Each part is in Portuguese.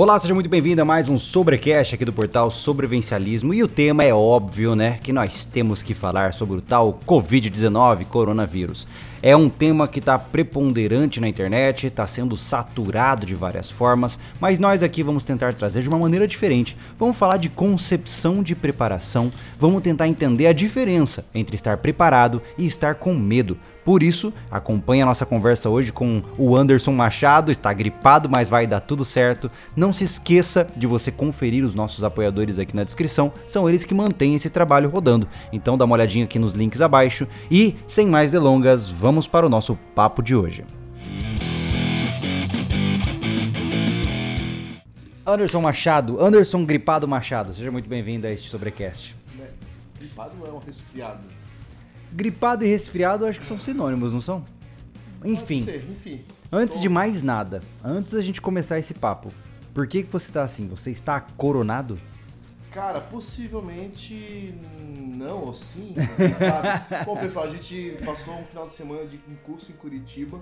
Olá, seja muito bem-vindo a mais um Sobrecast aqui do portal Sobrevivencialismo. E o tema é óbvio, né? Que nós temos que falar sobre o tal Covid-19, coronavírus. É um tema que está preponderante na internet, está sendo saturado de várias formas, mas nós aqui vamos tentar trazer de uma maneira diferente. Vamos falar de concepção de preparação, vamos tentar entender a diferença entre estar preparado e estar com medo. Por isso, acompanhe a nossa conversa hoje com o Anderson Machado, está gripado, mas vai dar tudo certo. Não se esqueça de você conferir os nossos apoiadores aqui na descrição, são eles que mantêm esse trabalho rodando. Então dá uma olhadinha aqui nos links abaixo e, sem mais delongas, vamos vamos para o nosso papo de hoje. Anderson Machado, Anderson Gripado Machado, seja muito bem-vindo a este Sobrecast. Gripado não é um resfriado. Gripado e resfriado acho que são sinônimos, não são? Enfim. Ser, enfim. Antes Tô... de mais nada, antes da gente começar esse papo, por que, que você está assim? Você está coronado? Cara, possivelmente não ou sim, sabe? Bom, pessoal, a gente passou um final de semana de um curso em Curitiba.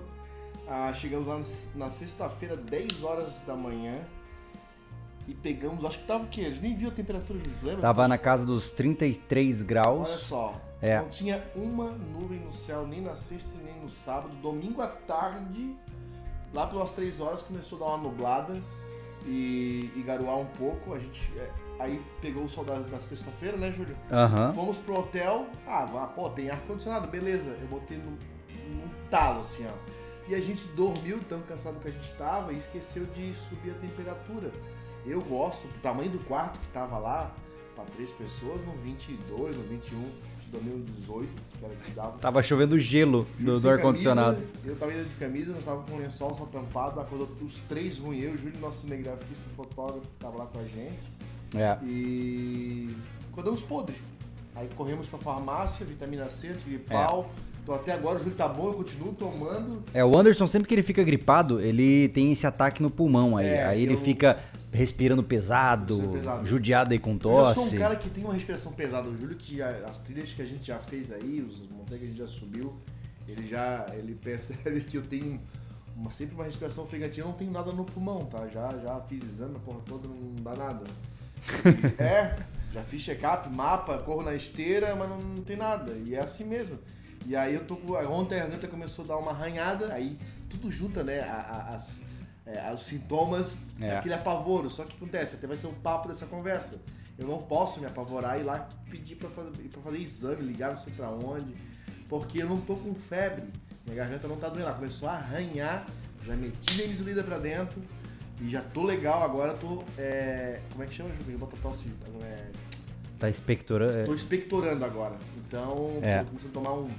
Ah, chegamos lá na sexta-feira, 10 horas da manhã. E pegamos, acho que tava o quê? A gente nem viu a temperatura, lembra? Tava na casa dos 33 graus. Olha só, é. não tinha uma nuvem no céu, nem na sexta nem no sábado. Domingo à tarde, lá pelas 3 horas, começou a dar uma nublada e, e garoar um pouco. A gente é, aí pegou o sol da, da sexta-feira, né, Júlio? Uhum. Fomos pro hotel. Ah, pô, tem ar-condicionado, beleza. Eu botei no, num talo, assim, ó. E a gente dormiu tão cansado que a gente tava e esqueceu de subir a temperatura. Eu gosto, do tamanho do quarto que tava lá, para três pessoas, no 22, no 21 dormiu 18, que era que dava. Tava chovendo gelo do, do ar-condicionado. Eu tava indo de camisa, nós tava com o lençol só tampado, acordou os três ruins, eu, o Júlio, nosso cinegrafista, fotógrafo, tava lá com a gente. É. E acordamos podres. Aí corremos pra farmácia, vitamina C, antigripal. É. Tô até agora, o Júlio tá bom, eu continuo tomando. É, o Anderson, sempre que ele fica gripado, ele tem esse ataque no pulmão aí. É, aí ele eu... fica respirando pesado, pesado, judiado aí com tosse. Eu sou um cara que tem uma respiração pesada. O Júlio, que as trilhas que a gente já fez aí, os montanhas que a gente já subiu, ele já ele percebe que eu tenho uma, sempre uma respiração ofegantina. Eu não tenho nada no pulmão, tá? Já, já fiz exame, a porra toda, não dá nada. é, já fiz check-up, mapa, corro na esteira, mas não, não, tem nada. E é assim mesmo. E aí eu tô com. Ontem a garganta começou a dar uma arranhada, aí tudo junta, né? A, a, as, é, os sintomas é. daquele apavoro. Só que acontece, até vai ser o papo dessa conversa. Eu não posso me apavorar e ir lá pedir pra fazer, pra fazer exame, ligar não sei pra onde, porque eu não tô com febre. Minha garganta não tá doendo. Ela começou a arranhar, já meti minha insulina pra dentro e já tô legal. Agora tô. É, como é que chama, Júlio? Bota tosse. É, tá expectorando? Estou expectorando agora. Então, é. tô começando a tomar um,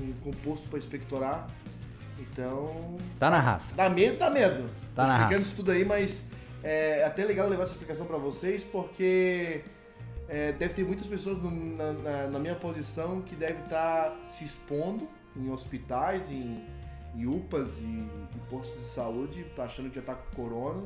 um composto pra expectorar então. Tá na raça. Dá medo, dá medo. Tá Tô na explicando raça. isso tudo aí, mas é até legal levar essa explicação para vocês, porque é, deve ter muitas pessoas no, na, na, minha posição que devem estar tá se expondo em hospitais, em, em UPAs e em postos de saúde, tá achando que já tá com corona.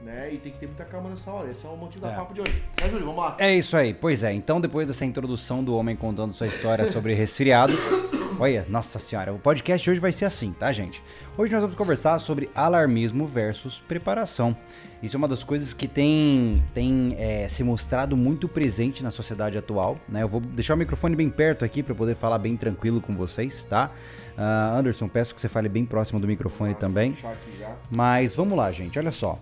Né? E tem que ter muita calma nessa hora. Esse é o motivo é. da papo de hoje. Né, Júlio? Vamos lá. É isso aí. Pois é. Então, depois dessa introdução do homem contando sua história sobre resfriado, Olha, nossa senhora, o podcast de hoje vai ser assim, tá, gente? Hoje nós vamos conversar sobre alarmismo versus preparação. Isso é uma das coisas que tem, tem é, se mostrado muito presente na sociedade atual, né? Eu vou deixar o microfone bem perto aqui para poder falar bem tranquilo com vocês, tá? Uh, Anderson, peço que você fale bem próximo do microfone ah, também. Mas vamos lá, gente, olha só.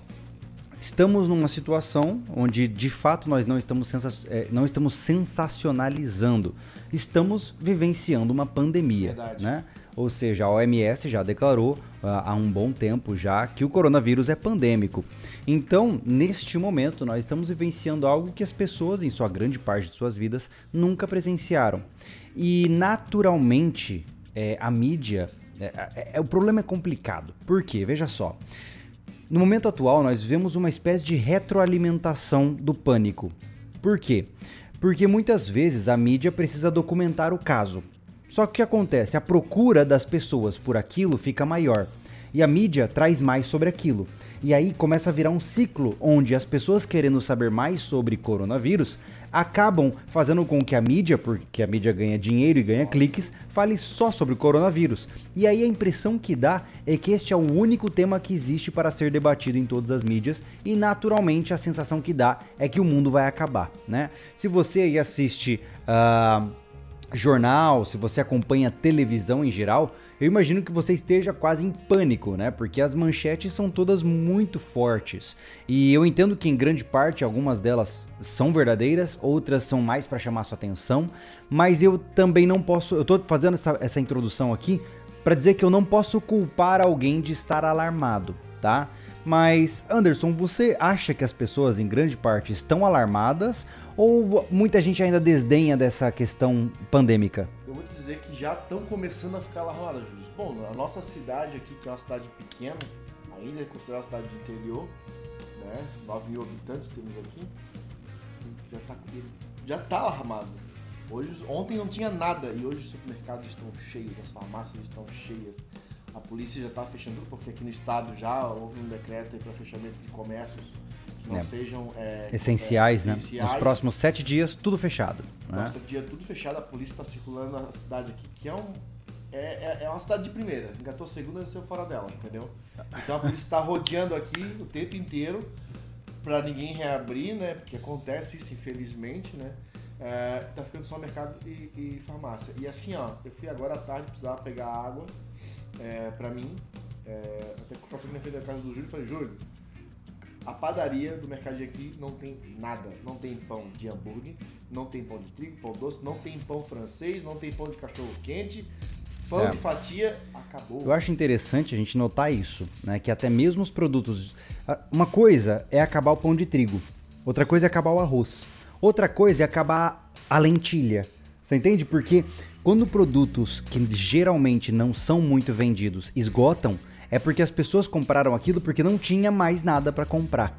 Estamos numa situação onde de fato nós não estamos, sensa é, não estamos sensacionalizando, estamos vivenciando uma pandemia, Verdade. né? Ou seja, a OMS já declarou uh, há um bom tempo já que o coronavírus é pandêmico. Então, neste momento, nós estamos vivenciando algo que as pessoas, em sua grande parte de suas vidas, nunca presenciaram. E naturalmente, é, a mídia. É, é, é o problema é complicado. Por quê? Veja só. No momento atual, nós vivemos uma espécie de retroalimentação do pânico. Por quê? Porque muitas vezes a mídia precisa documentar o caso. Só que o que acontece? A procura das pessoas por aquilo fica maior e a mídia traz mais sobre aquilo. E aí começa a virar um ciclo onde as pessoas querendo saber mais sobre coronavírus acabam fazendo com que a mídia, porque a mídia ganha dinheiro e ganha cliques, fale só sobre o coronavírus. E aí a impressão que dá é que este é o único tema que existe para ser debatido em todas as mídias e naturalmente a sensação que dá é que o mundo vai acabar, né? Se você aí assiste uh, jornal, se você acompanha televisão em geral, eu imagino que você esteja quase em pânico, né? Porque as manchetes são todas muito fortes. E eu entendo que em grande parte algumas delas são verdadeiras, outras são mais para chamar sua atenção, mas eu também não posso, eu tô fazendo essa, essa introdução aqui para dizer que eu não posso culpar alguém de estar alarmado, tá? Mas, Anderson, você acha que as pessoas, em grande parte, estão alarmadas ou muita gente ainda desdenha dessa questão pandêmica? Eu vou te dizer que já estão começando a ficar alarmadas, Júlio. Bom, a nossa cidade aqui, que é uma cidade pequena, ainda é considerada cidade de interior, né? 9 mil habitantes temos aqui, já está já tá alarmado. Hoje, ontem não tinha nada e hoje os supermercados estão cheios, as farmácias estão cheias a polícia já está fechando porque aqui no estado já houve um decreto para fechamento de comércios que não é. sejam é, essenciais, é, né? Essenciais. Nos próximos sete dias, tudo fechado. Né? Sete dias, tudo fechado. A polícia está circulando na cidade aqui, que é um. É, é, é uma cidade de primeira. Engatou segunda e saiu fora dela, entendeu? Então a polícia está rodeando aqui o tempo inteiro para ninguém reabrir, né? Porque acontece isso, infelizmente, né? É, tá ficando só mercado e, e farmácia. E assim, ó, eu fui agora à tarde precisar pegar água é, pra mim. É, até que eu passei na frente da casa do Júlio e falei, Júlio, a padaria do mercado de aqui não tem nada. Não tem pão de hambúrguer, não tem pão de trigo, pão doce, não tem pão francês, não tem pão de cachorro quente. Pão é. de fatia acabou. Eu acho interessante a gente notar isso, né? Que até mesmo os produtos. Uma coisa é acabar o pão de trigo, outra coisa é acabar o arroz, outra coisa é acabar a lentilha. Você entende? Porque quando produtos que geralmente não são muito vendidos esgotam, é porque as pessoas compraram aquilo porque não tinha mais nada para comprar.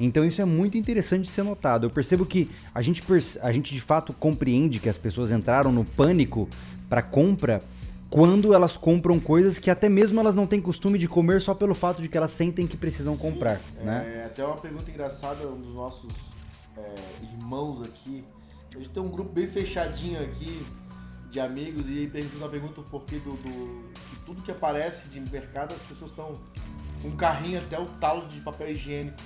Então isso é muito interessante de ser notado. Eu percebo que a gente, a gente de fato compreende que as pessoas entraram no pânico para compra quando elas compram coisas que até mesmo elas não têm costume de comer só pelo fato de que elas sentem que precisam Sim, comprar. É, né? Até uma pergunta engraçada, um dos nossos é, irmãos aqui. A gente tem um grupo bem fechadinho aqui de amigos e aí uma pergunta o porquê do, do, tudo que aparece de mercado as pessoas estão com um carrinho até o talo de papel higiênico.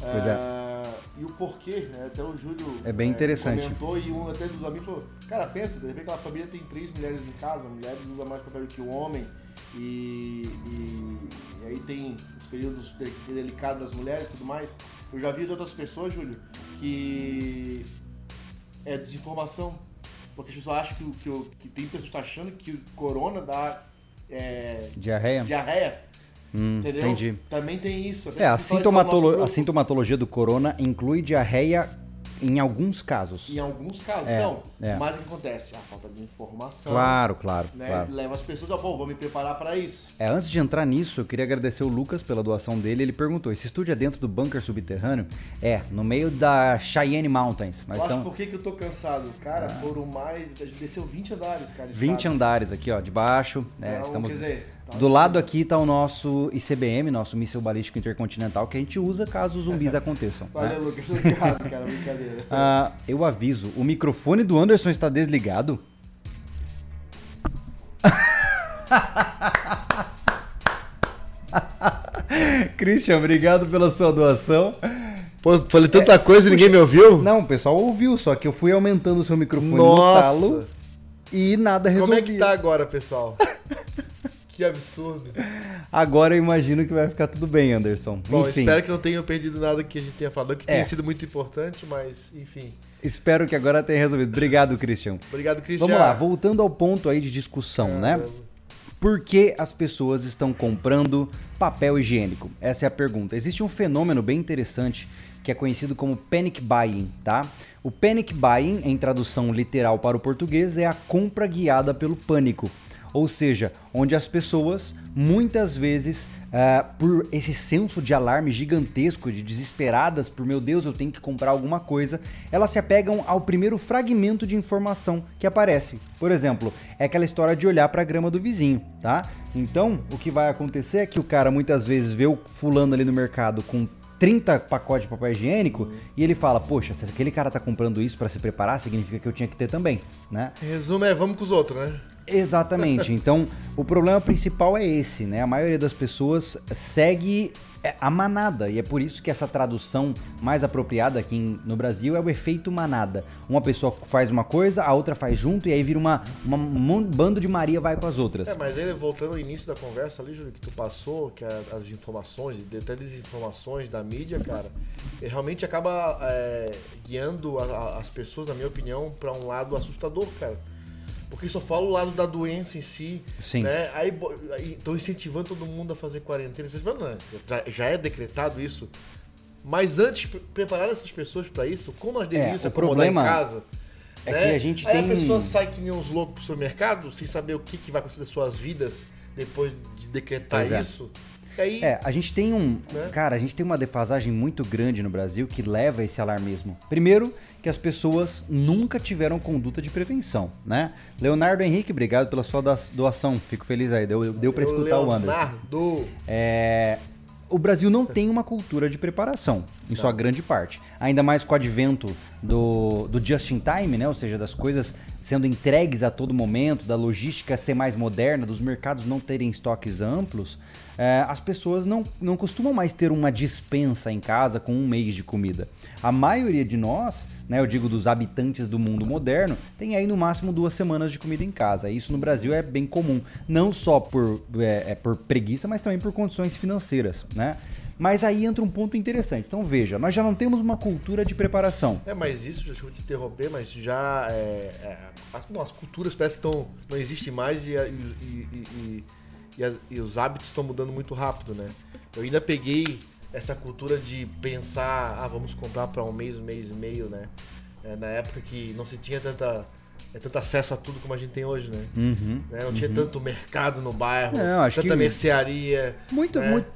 Pois é. é. E o porquê, né? até o Júlio é bem interessante. comentou e um até dos amigos falou, cara, pensa, de repente aquela família tem três mulheres em casa, mulheres usam mais papel que o homem, e, e, e, aí tem os períodos delicados das mulheres e tudo mais. Eu já vi de outras pessoas, Júlio, que é desinformação porque as pessoas acham que, que, que tem pessoas que estão achando que o corona dá. É, diarreia? Diarreia. Hum, entendeu? Entendi. Também tem isso. É, a, sintomatolo a sintomatologia do corona inclui diarreia em alguns casos. Em alguns casos, é, não. É. Mas o que acontece? A falta de informação. Claro, claro, né? claro. Leva as pessoas a, bom, vou me preparar para isso. É, antes de entrar nisso, eu queria agradecer o Lucas pela doação dele. Ele perguntou: esse estúdio é dentro do bunker subterrâneo? É, no meio da Cheyenne Mountains. Nós estamos... por que, que eu tô cansado? Cara, ah. foram mais. A gente desceu 20 andares, cara. 20 andares aqui, ó, de baixo. Né? Então, estamos... Quer dizer, Do lado aqui está o nosso ICBM, nosso míssil balístico intercontinental, que a gente usa caso os zumbis aconteçam. Valeu, né? Lucas. Obrigado, cara. Brincadeira. Ah, eu aviso, o microfone do Anderson está desligado. Christian, obrigado pela sua doação. Pô, falei tanta é, coisa e ninguém me ouviu? Não, o pessoal ouviu, só que eu fui aumentando o seu microfone Nossa. no talo e nada resolveu. Como é que tá agora, pessoal? Que absurdo. Agora eu imagino que vai ficar tudo bem, Anderson. Bom, enfim. espero que não tenham perdido nada que a gente tenha falado, que é. tenha sido muito importante, mas enfim. Espero que agora tenha resolvido. Obrigado, Christian. Obrigado, Christian. Vamos lá, voltando ao ponto aí de discussão, é, né? Por que as pessoas estão comprando papel higiênico? Essa é a pergunta. Existe um fenômeno bem interessante que é conhecido como panic buying, tá? O panic buying, em tradução literal para o português, é a compra guiada pelo pânico. Ou seja, onde as pessoas muitas vezes Uh, por esse senso de alarme gigantesco, de desesperadas por meu Deus, eu tenho que comprar alguma coisa, elas se apegam ao primeiro fragmento de informação que aparece. Por exemplo, é aquela história de olhar para a grama do vizinho, tá? Então, o que vai acontecer é que o cara muitas vezes vê o fulano ali no mercado com 30 pacotes de papel higiênico e ele fala: Poxa, se aquele cara tá comprando isso para se preparar, significa que eu tinha que ter também, né? Resumo é: vamos com os outros, né? Exatamente. Então, o problema principal é esse, né? A maioria das pessoas segue é, a manada, e é por isso que essa tradução mais apropriada aqui no Brasil é o efeito manada. Uma pessoa faz uma coisa, a outra faz junto, e aí vira uma, uma um bando de Maria vai com as outras. É, mas ele, voltando ao início da conversa ali, Júlio, que tu passou, que é as informações, até desinformações da mídia, cara, realmente acaba é, guiando a, a, as pessoas, na minha opinião, para um lado assustador, cara porque só fala o lado da doença em si. Sim. Né? Aí estão incentivando todo mundo a fazer quarentena. Vocês falam, não, já, é decretado isso. Mas antes, preparar essas pessoas para isso, como elas deviam é, se acomodar em casa. É né? que a gente Aí tem. a pessoa sai que nem uns loucos pro supermercado, sem saber o que, que vai acontecer das suas vidas depois de decretar pois é. isso. É. Aí, é, a gente tem um. Né? Cara, a gente tem uma defasagem muito grande no Brasil que leva a esse alarmismo. Primeiro, que as pessoas nunca tiveram conduta de prevenção, né? Leonardo Henrique, obrigado pela sua doação. Fico feliz aí. Deu, deu pra escutar Leonardo. o Anderson. É o Brasil não tem uma cultura de preparação, em sua grande parte. Ainda mais com o advento do, do just in time, né? Ou seja, das coisas sendo entregues a todo momento, da logística ser mais moderna, dos mercados não terem estoques amplos, é, as pessoas não, não costumam mais ter uma dispensa em casa com um mês de comida. A maioria de nós né, eu digo dos habitantes do mundo moderno, tem aí no máximo duas semanas de comida em casa. Isso no Brasil é bem comum, não só por, é, é por preguiça, mas também por condições financeiras, né? Mas aí entra um ponto interessante. Então veja, nós já não temos uma cultura de preparação. É, mas isso, deixa eu te interromper, mas já é, é, as culturas parece que estão, não existem mais e, e, e, e, as, e os hábitos estão mudando muito rápido, né? Eu ainda peguei essa cultura de pensar, ah, vamos comprar para um mês, mês e meio, né? É, na época que não se tinha tanta é tanto acesso a tudo como a gente tem hoje, né? Uhum, né? Não uhum. tinha tanto mercado no bairro, não, tanta que mercearia. Muito, né? muito.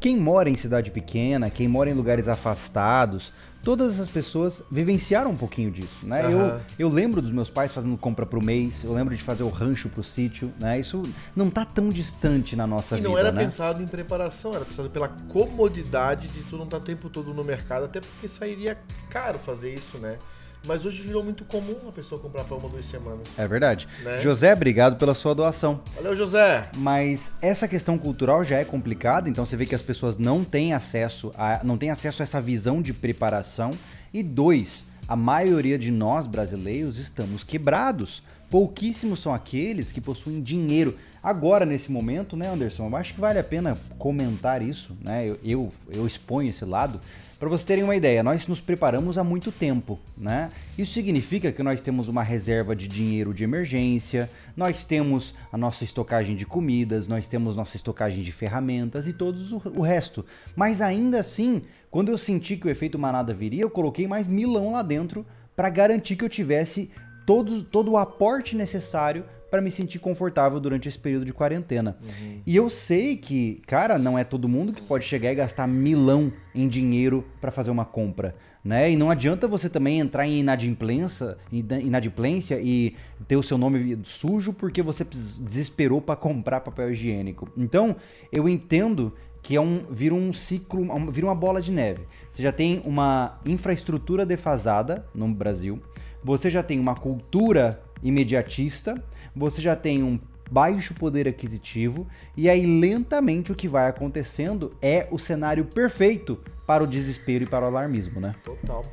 Quem mora em cidade pequena, quem mora em lugares afastados, todas essas pessoas vivenciaram um pouquinho disso, né? Uhum. Eu, eu lembro dos meus pais fazendo compra pro mês, eu lembro de fazer o rancho pro sítio, né? Isso não tá tão distante na nossa vida, E não era né? pensado em preparação, era pensado pela comodidade de tu não estar tá o tempo todo no mercado, até porque sairia caro fazer isso, né? Mas hoje virou muito comum a pessoa comprar para uma duas semanas. É verdade. Né? José, obrigado pela sua doação. Valeu, José. Mas essa questão cultural já é complicada, então você vê que as pessoas não têm acesso a, não têm acesso a essa visão de preparação. E dois, a maioria de nós brasileiros estamos quebrados. Pouquíssimos são aqueles que possuem dinheiro. Agora, nesse momento, né, Anderson? Eu acho que vale a pena comentar isso, né? Eu, eu, eu exponho esse lado. Para vocês terem uma ideia, nós nos preparamos há muito tempo, né? Isso significa que nós temos uma reserva de dinheiro de emergência, nós temos a nossa estocagem de comidas, nós temos nossa estocagem de ferramentas e todos o, resto. Mas ainda assim, quando eu senti que o efeito manada viria, eu coloquei mais milão lá dentro para garantir que eu tivesse todo, todo o aporte necessário para me sentir confortável durante esse período de quarentena. Uhum. E eu sei que, cara, não é todo mundo que pode chegar e gastar milão em dinheiro para fazer uma compra. Né? E não adianta você também entrar em inadimplência, inadimplência e ter o seu nome sujo porque você desesperou para comprar papel higiênico. Então, eu entendo que é um vira um ciclo, vira uma bola de neve. Você já tem uma infraestrutura defasada no Brasil, você já tem uma cultura imediatista, você já tem um baixo poder aquisitivo e aí lentamente o que vai acontecendo é o cenário perfeito para o desespero e para o alarmismo, né? Total.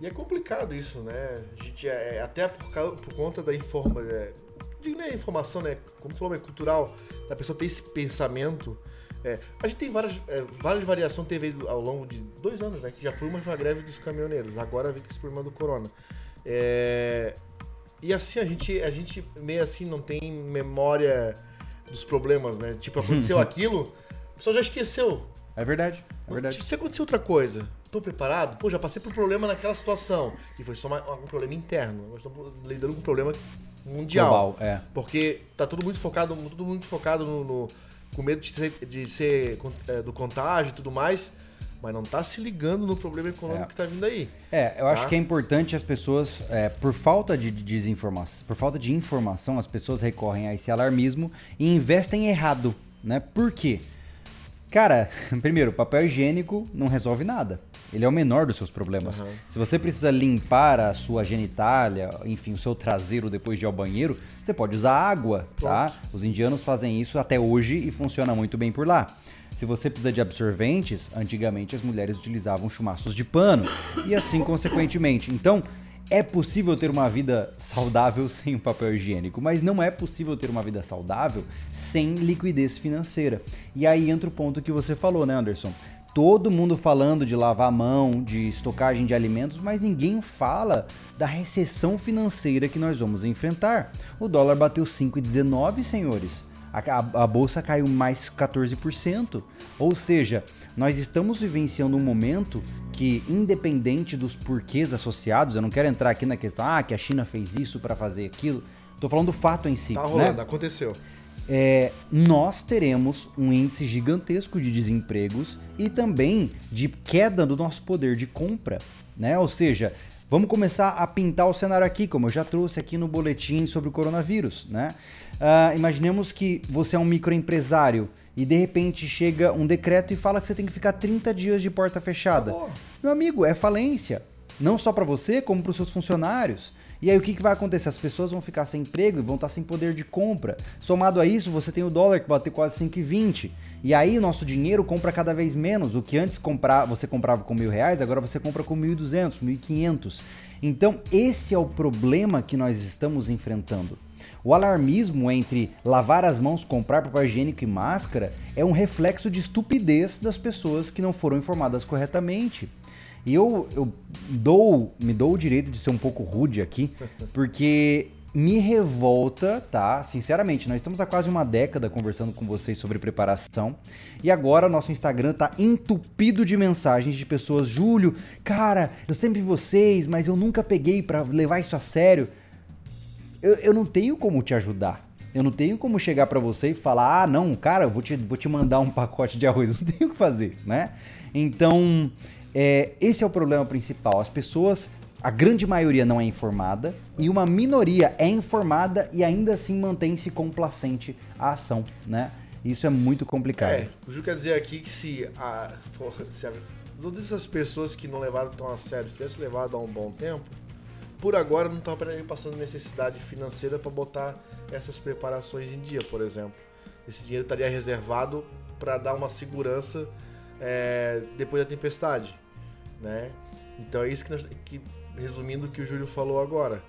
E é complicado isso, né? A gente é, é até por, por conta da informação, é, digo nem informação, né? Como falou, é cultural, da pessoa ter esse pensamento. É, a gente tem várias, é, várias variações teve ao longo de dois anos, né? Que já foi uma greve dos caminhoneiros, agora vem com esse problema do corona. É, e assim, a gente, a gente meio assim não tem memória dos problemas, né? Tipo, aconteceu aquilo, o pessoal já esqueceu. É verdade, é verdade. Tipo, se acontecer outra coisa, tô preparado? Pô, já passei por problema naquela situação. E foi só uma, um problema interno. Nós estamos lidando com um problema mundial. Global, é. Porque tá tudo muito focado, tudo muito focado no, no- com medo de ser, de ser é, do contágio e tudo mais, mas não tá se ligando no problema econômico É. que tá vindo aí. É, eu acho Tá? que é importante as pessoas, é, por falta de desinformação, por falta de informação, as pessoas recorrem a esse alarmismo e investem errado, né? Por quê? Cara, primeiro, papel higiênico não resolve nada. Ele é o menor dos seus problemas. Aham. Se você precisa limpar a sua genitália, enfim, o seu traseiro depois de ir ao banheiro, você pode usar água, tá? Os indianos fazem isso até hoje e funciona muito bem por lá. Se você precisa de absorventes, antigamente as mulheres utilizavam chumaços de pano e assim consequentemente. Então, é possível ter uma vida saudável sem o papel higiênico, mas não é possível ter uma vida saudável sem liquidez financeira. E aí entra o ponto que você falou, né, Anderson? Todo mundo falando de lavar a mão, de estocagem de alimentos, mas ninguém fala da recessão financeira que nós vamos enfrentar. O dólar bateu 5,19, senhores. A, a- a bolsa caiu mais 14%. Ou seja, nós estamos vivenciando um momento que, independente dos porquês associados, eu não quero entrar aqui na questão, ah, que a China fez isso para fazer aquilo. Tô falando do fato em si. Tá né? rolando, aconteceu. é, nós teremos um índice gigantesco de desempregos e também de queda do nosso poder de compra, né? Ou seja, vamos começar a pintar o cenário aqui, como eu já trouxe aqui no boletim sobre o coronavírus, né? Ah, imaginemos que você é um microempresário e de repente chega um decreto e fala que você tem que ficar 30 dias de porta fechada. Meu amigo, é falência. Não só para você, como para os seus funcionários. E aí o que, que vai acontecer? As pessoas vão ficar sem emprego e vão estar sem poder de compra. Somado a isso, você tem o dólar que bateu quase 5,20. E aí nosso dinheiro compra cada vez menos. O que antes comprar, você comprava com mil reais, agora você compra com 1.200, 1.500. Então esse é o problema que nós estamos enfrentando. O alarmismo entre lavar as mãos, comprar papel higiênico e máscara é um reflexo de estupidez das pessoas que não foram informadas corretamente. E eu, eu dou, me dou o direito de ser um pouco rude aqui, porque me revolta, tá? Sinceramente, nós estamos há quase uma década conversando com vocês sobre preparação e agora nosso Instagram tá entupido de mensagens de pessoas, Júlio, cara, eu sempre vi vocês, mas eu nunca peguei pra levar isso a sério. Eu, eu não tenho como te ajudar. Eu não tenho como chegar pra você e falar, ah, não, cara, eu vou te, vou te mandar um pacote de arroz. Não tenho o que fazer, né? Então, é, esse é o problema principal. As pessoas, a grande maioria não é informada e uma minoria é informada e ainda assim mantém-se complacente à ação, né? Isso é muito complicado. É, o Ju quer dizer aqui que se a, se a todas essas pessoas que não levaram tão a sério, se tivesse levado há um bom tempo, por agora não estava passando necessidade financeira para botar essas preparações em dia, por exemplo. Esse dinheiro estaria reservado para dar uma segurança é, depois da tempestade, né? Então é isso que, nós, que resumindo o que o Júlio falou agora.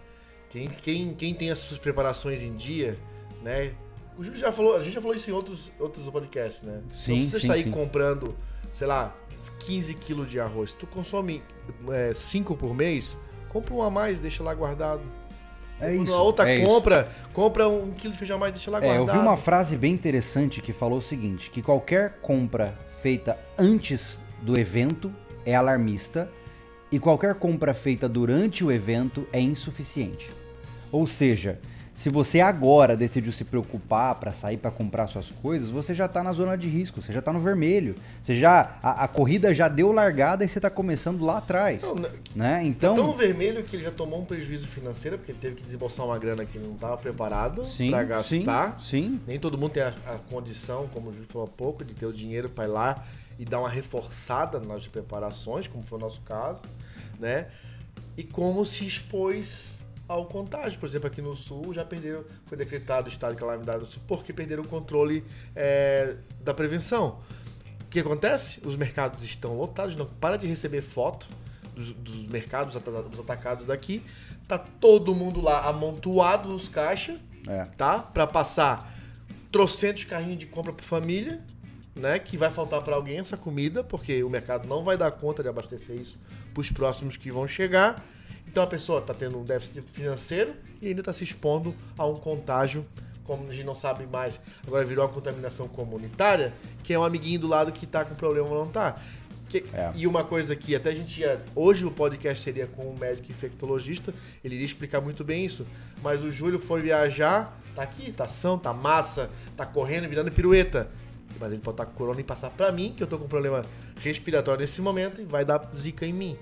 Quem, quem, quem tem essas suas preparações em dia, né? O Júlio já falou, a gente já falou isso em outros, outros podcasts, né? Sim, Não precisa sim, sair sim. comprando, sei lá, 15 quilos de arroz. Tu consome 5 por mês, compra um a mais, deixa lá guardado. É isso, A outra é isso. compra, compra um quilo de feijão a mais, deixa lá É, guardado. eu vi uma frase bem interessante que falou o seguinte: que qualquer compra feita antes do evento é alarmista e qualquer compra feita durante o evento é insuficiente. Ou seja, se você agora decidiu se preocupar para sair para comprar suas coisas, você já tá na zona de risco, você já tá no vermelho. Você já a, a corrida já deu largada e você tá começando lá atrás, Não, né? Então, tão vermelho que ele já tomou um prejuízo financeiro, porque ele teve que desembolsar uma grana que ele não estava preparado sim, para sim, gastar. sim, Nem todo mundo tem a, a condição, como o Júlio falou há pouco, de ter o dinheiro para ir lá e dar uma reforçada nas preparações, como foi o nosso caso, né? E como se expôs ao contágio. Por exemplo, aqui no Sul já perderam, foi decretado o estado de calamidade no Sul porque perderam o controle é, da prevenção. O que acontece? Os mercados estão lotados, não para de receber foto dos, dos mercados, dos atacados daqui. Tá todo mundo lá amontoado nos caixas, é. tá? Pra passar trocentos carrinhos de compra pra família, né? Que vai faltar pra alguém essa comida, porque o mercado não vai dar conta de abastecer isso pros próximos que vão chegar. Então a pessoa tá tendo um déficit financeiro e ainda tá se expondo a um contágio, como a gente não sabe mais, agora virou uma contaminação comunitária, que é um amiguinho do lado que tá com problema ou não tá. Que- E uma coisa que até a gente ia. Hoje o podcast seria com um médico infectologista, ele iria explicar muito bem isso. Mas o Júlio foi viajar, tá aqui, tá são, tá massa, tá correndo, virando pirueta. Mas ele pode estar com corona e passar pra mim, que eu tô com problema respiratório nesse momento, e vai dar zika em mim.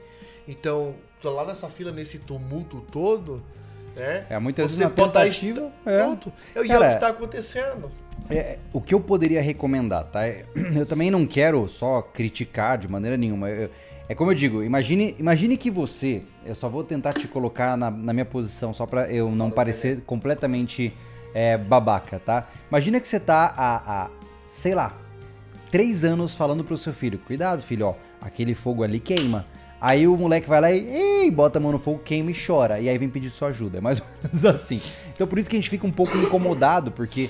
Então, lá nessa fila, nesse tumulto todo, né? É, muitas vezes Você na pode tá tentativa, est- é. Pronto. E é o Cara, que tá acontecendo. É, o que eu poderia recomendar, tá? É, Eu também não quero só criticar de maneira nenhuma. Eu- é como eu digo, imagine, imagine que você. Eu só vou tentar te colocar na, na minha posição, só pra eu não parecer completamente é, babaca, tá? Imagina que você tá há, há, sei lá, três anos falando pro seu filho: cuidado, filho, ó, aquele fogo ali queima. Aí o moleque vai lá e ei, bota a mão no fogo, queima e chora. E aí vem pedir sua ajuda. É mais ou menos assim. Então por isso que a gente fica um pouco incomodado, porque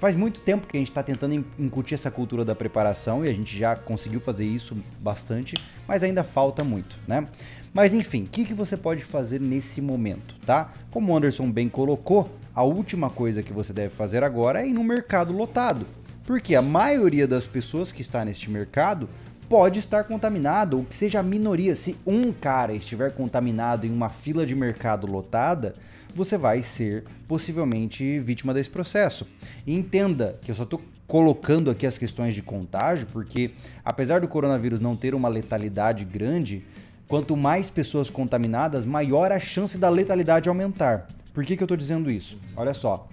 faz muito tempo que a gente está tentando in- incutir essa cultura da preparação e a gente já conseguiu fazer isso bastante, mas ainda falta muito, né? Mas enfim, o que, que você pode fazer nesse momento, tá? Como o Anderson bem colocou, a última coisa que você deve fazer agora é ir no mercado lotado. Porque a maioria das pessoas que está neste mercado pode estar contaminado, ou que seja a minoria. Se um cara estiver contaminado em uma fila de mercado lotada, você vai ser possivelmente vítima desse processo. E entenda que eu só estou colocando aqui as questões de contágio, porque apesar do coronavírus não ter uma letalidade grande, quanto mais pessoas contaminadas, maior a chance da letalidade aumentar. Por que, que eu estou dizendo isso? Olha só,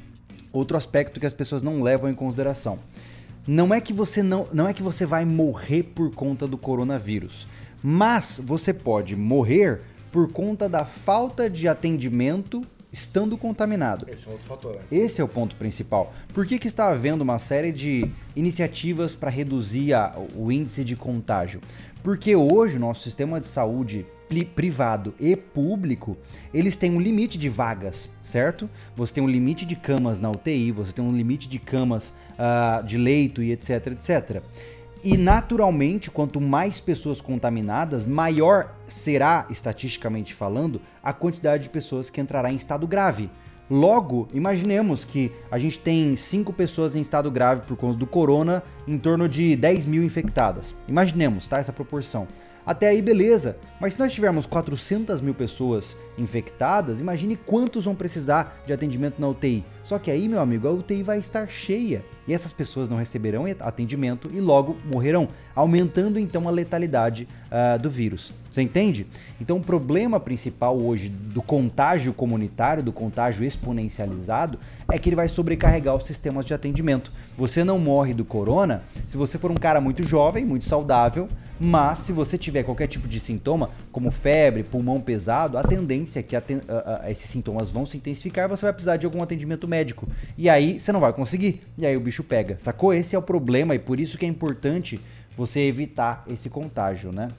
outro aspecto que as pessoas não levam em consideração. Não é que você não, não é que você vai morrer por conta do coronavírus, mas você pode morrer por conta da falta de atendimento estando contaminado. Esse é outro fator, né? Esse é o ponto principal. Por que, que está havendo uma série de iniciativas para reduzir a- o índice de contágio? Porque hoje o nosso sistema de saúde privado e público, eles têm um limite de vagas, certo? Você tem um limite de camas na UTI, você tem um limite de camas ah, de leito e etc, etc. E naturalmente, quanto mais pessoas contaminadas, maior será, estatisticamente falando, a quantidade de pessoas que entrará em estado grave. Logo, imaginemos que a gente tem 5 pessoas em estado grave por conta do corona, em torno de 10 mil infectadas. Imaginemos, tá? Essa proporção. Até aí, beleza. Mas se nós tivermos 400 mil pessoas infectadas, imagine quantos vão precisar de atendimento na UTI. Só que aí, meu amigo, a UTI vai estar cheia. E essas pessoas não receberão atendimento e logo morrerão, aumentando então a letalidade ah, do vírus. Você entende? Então o problema principal hoje do contágio comunitário, do contágio exponencializado, é que ele vai sobrecarregar os sistemas de atendimento. Você não morre do corona se você for um cara muito jovem, muito saudável, mas se você tiver qualquer tipo de sintoma, como febre, pulmão pesado, a tendência é que aten- a- a- esses sintomas vão se intensificar e você vai precisar de algum atendimento médico. E aí você não vai conseguir. E aí o bicho pega. Sacou? Esse é o problema e por isso que é importante você evitar esse contágio, né?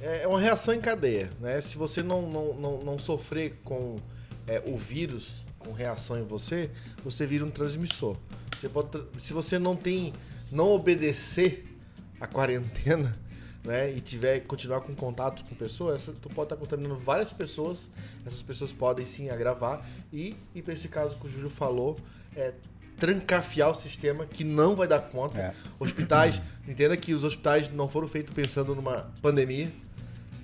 É, é uma reação em cadeia, né? Se você não, não, não, não sofrer com é, o vírus, com reação em você, você vira um transmissor. Você pode, se você não tem, não obedecer a quarentena, né, e tiver continuar com contatos com pessoas, essa, tu pode estar contaminando várias pessoas. Essas pessoas podem sim agravar e, e para esse caso que o Júlio falou, é trancafiar o sistema que não vai dar conta. É. Hospitais, entenda que os hospitais não foram feitos pensando numa pandemia,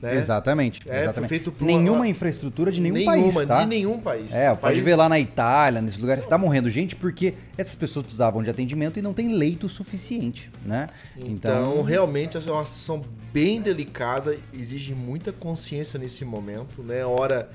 né? Exatamente. É, exatamente. feito por uma- Nenhuma infraestrutura de nenhum Nenhuma, país, tá? de nenhum país. É, pode ver lá na Itália, nesses lugares, está morrendo gente porque essas pessoas precisavam de atendimento e não tem leito suficiente, né? Então, realmente, essa é uma situação bem delicada, exige muita consciência nesse momento, né? É hora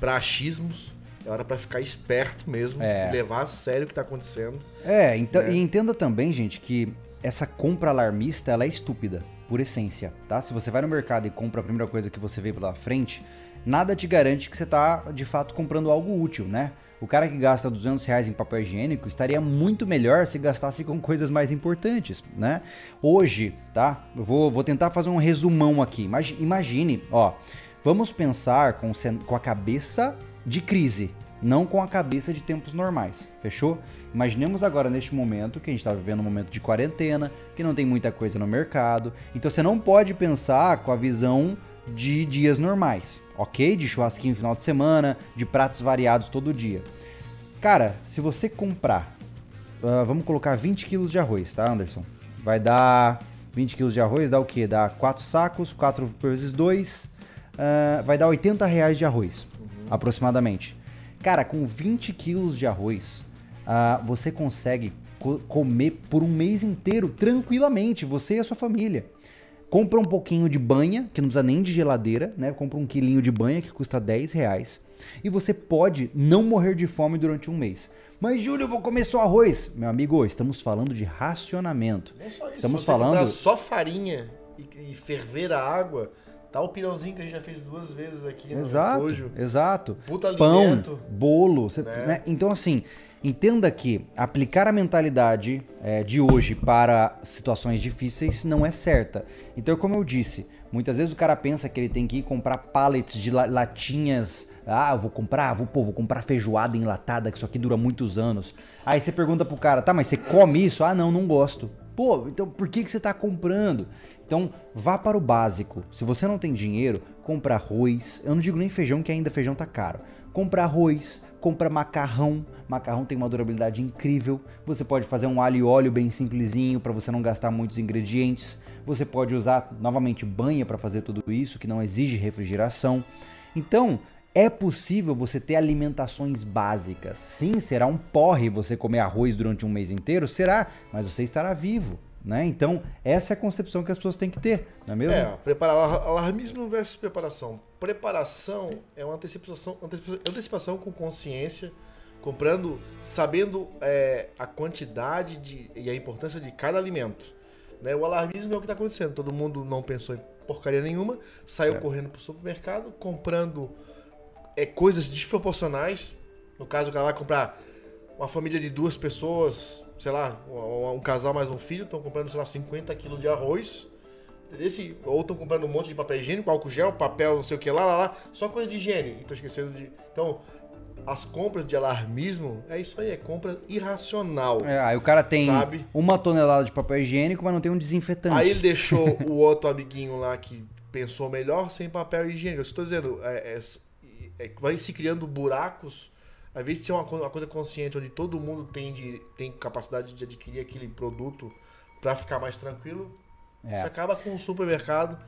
para achismos, é hora para ficar esperto mesmo, É. e levar a sério o que tá acontecendo. É, então, né? e entenda também, gente, que essa compra alarmista, ela é estúpida, por essência, tá? Se você vai no mercado e compra a primeira coisa que você vê pela frente, nada te garante que você tá, de fato, comprando algo útil, né? O cara que gasta 200 reais em papel higiênico estaria muito melhor se gastasse com coisas mais importantes, né? Hoje, tá? Eu vou, vou tentar fazer um resumão aqui. Imagi- Imagine, ó, vamos pensar com, com a cabeça de crise, não com a cabeça de tempos normais, fechou? Imaginemos agora neste momento que a gente está vivendo um momento de quarentena, que não tem muita coisa no mercado, então você não pode pensar com a visão de dias normais, ok? De churrasquinho no final de semana, de pratos variados todo dia. Cara, se você comprar, ah, vamos colocar 20 quilos de arroz, tá, Anderson? Vai dar 20 quilos de arroz dá o quê? Dá 4 sacos, 4 vezes 2, uh, vai dar 80 reais de arroz, uhum. aproximadamente. Cara, com 20 quilos de arroz, uh, você consegue co comer por um mês inteiro, tranquilamente, você e a sua família. Compra um pouquinho de banha, que não precisa nem de geladeira, né? Compra um quilinho de banha que custa 10 reais. E você pode não morrer de fome durante um mês. Mas, Júlio, eu vou comer só arroz. Meu amigo, estamos falando de racionamento. É só isso. Estamos Se você falando. só farinha e, ferver a água. Tá o pirãozinho que a gente já fez duas vezes aqui exato, no Exato. Puta Pão, alimento. bolo. Né? Né? Então, assim, entenda que aplicar a mentalidade é, de hoje para situações difíceis não é certa. Então, como eu disse, muitas vezes o cara pensa que ele tem que ir comprar pallets de latinhas ah, vou comprar, vou, pô, vou comprar feijoada enlatada, que isso aqui dura muitos anos. Aí você pergunta pro cara, tá, mas você come isso? Ah, não, não gosto. Pô, então por que, que você tá comprando? Então, vá para o básico. Se você não tem dinheiro, compra arroz. Eu não digo nem feijão, que ainda feijão tá caro. Compra arroz, compra macarrão. Macarrão tem uma durabilidade incrível. Você pode fazer um alho e óleo bem simplesinho para você não gastar muitos ingredientes. Você pode usar novamente banha para fazer tudo isso, que não exige refrigeração. Então, é possível você ter alimentações básicas. Sim, será um porre você comer arroz durante um mês inteiro? Será, mas você estará vivo. Né? Então, essa é a concepção que as pessoas têm que ter, não é mesmo? É, preparar, alarmismo versus preparação. Preparação é uma antecipação, antecipação com consciência, comprando, sabendo é, a quantidade de, e a importância de cada alimento. Né? O alarmismo é o que está acontecendo. Todo mundo não pensou em porcaria nenhuma, saiu é. correndo para o supermercado, comprando é, coisas desproporcionais. No caso, o cara vai comprar uma família de duas pessoas, sei lá, um, um casal mais um filho, estão comprando, sei lá, 50 quilos de arroz. Esse, ou estão comprando um monte de papel higiênico, álcool gel, papel, não sei o que lá, lá, lá, só coisa de higiene. Estou esquecendo de. Então, as compras de alarmismo, é isso aí, é compra irracional. É, aí o cara tem sabe? uma tonelada de papel higiênico, mas não tem um desinfetante. Aí ele deixou o outro amiguinho lá que pensou melhor sem papel higiênico. Eu estou dizendo, é, é, é, vai se criando buracos. Ao invés de ser uma, uma coisa consciente, onde todo mundo tem, de, tem capacidade de adquirir aquele produto para ficar mais tranquilo, é. Você acaba com o supermercado,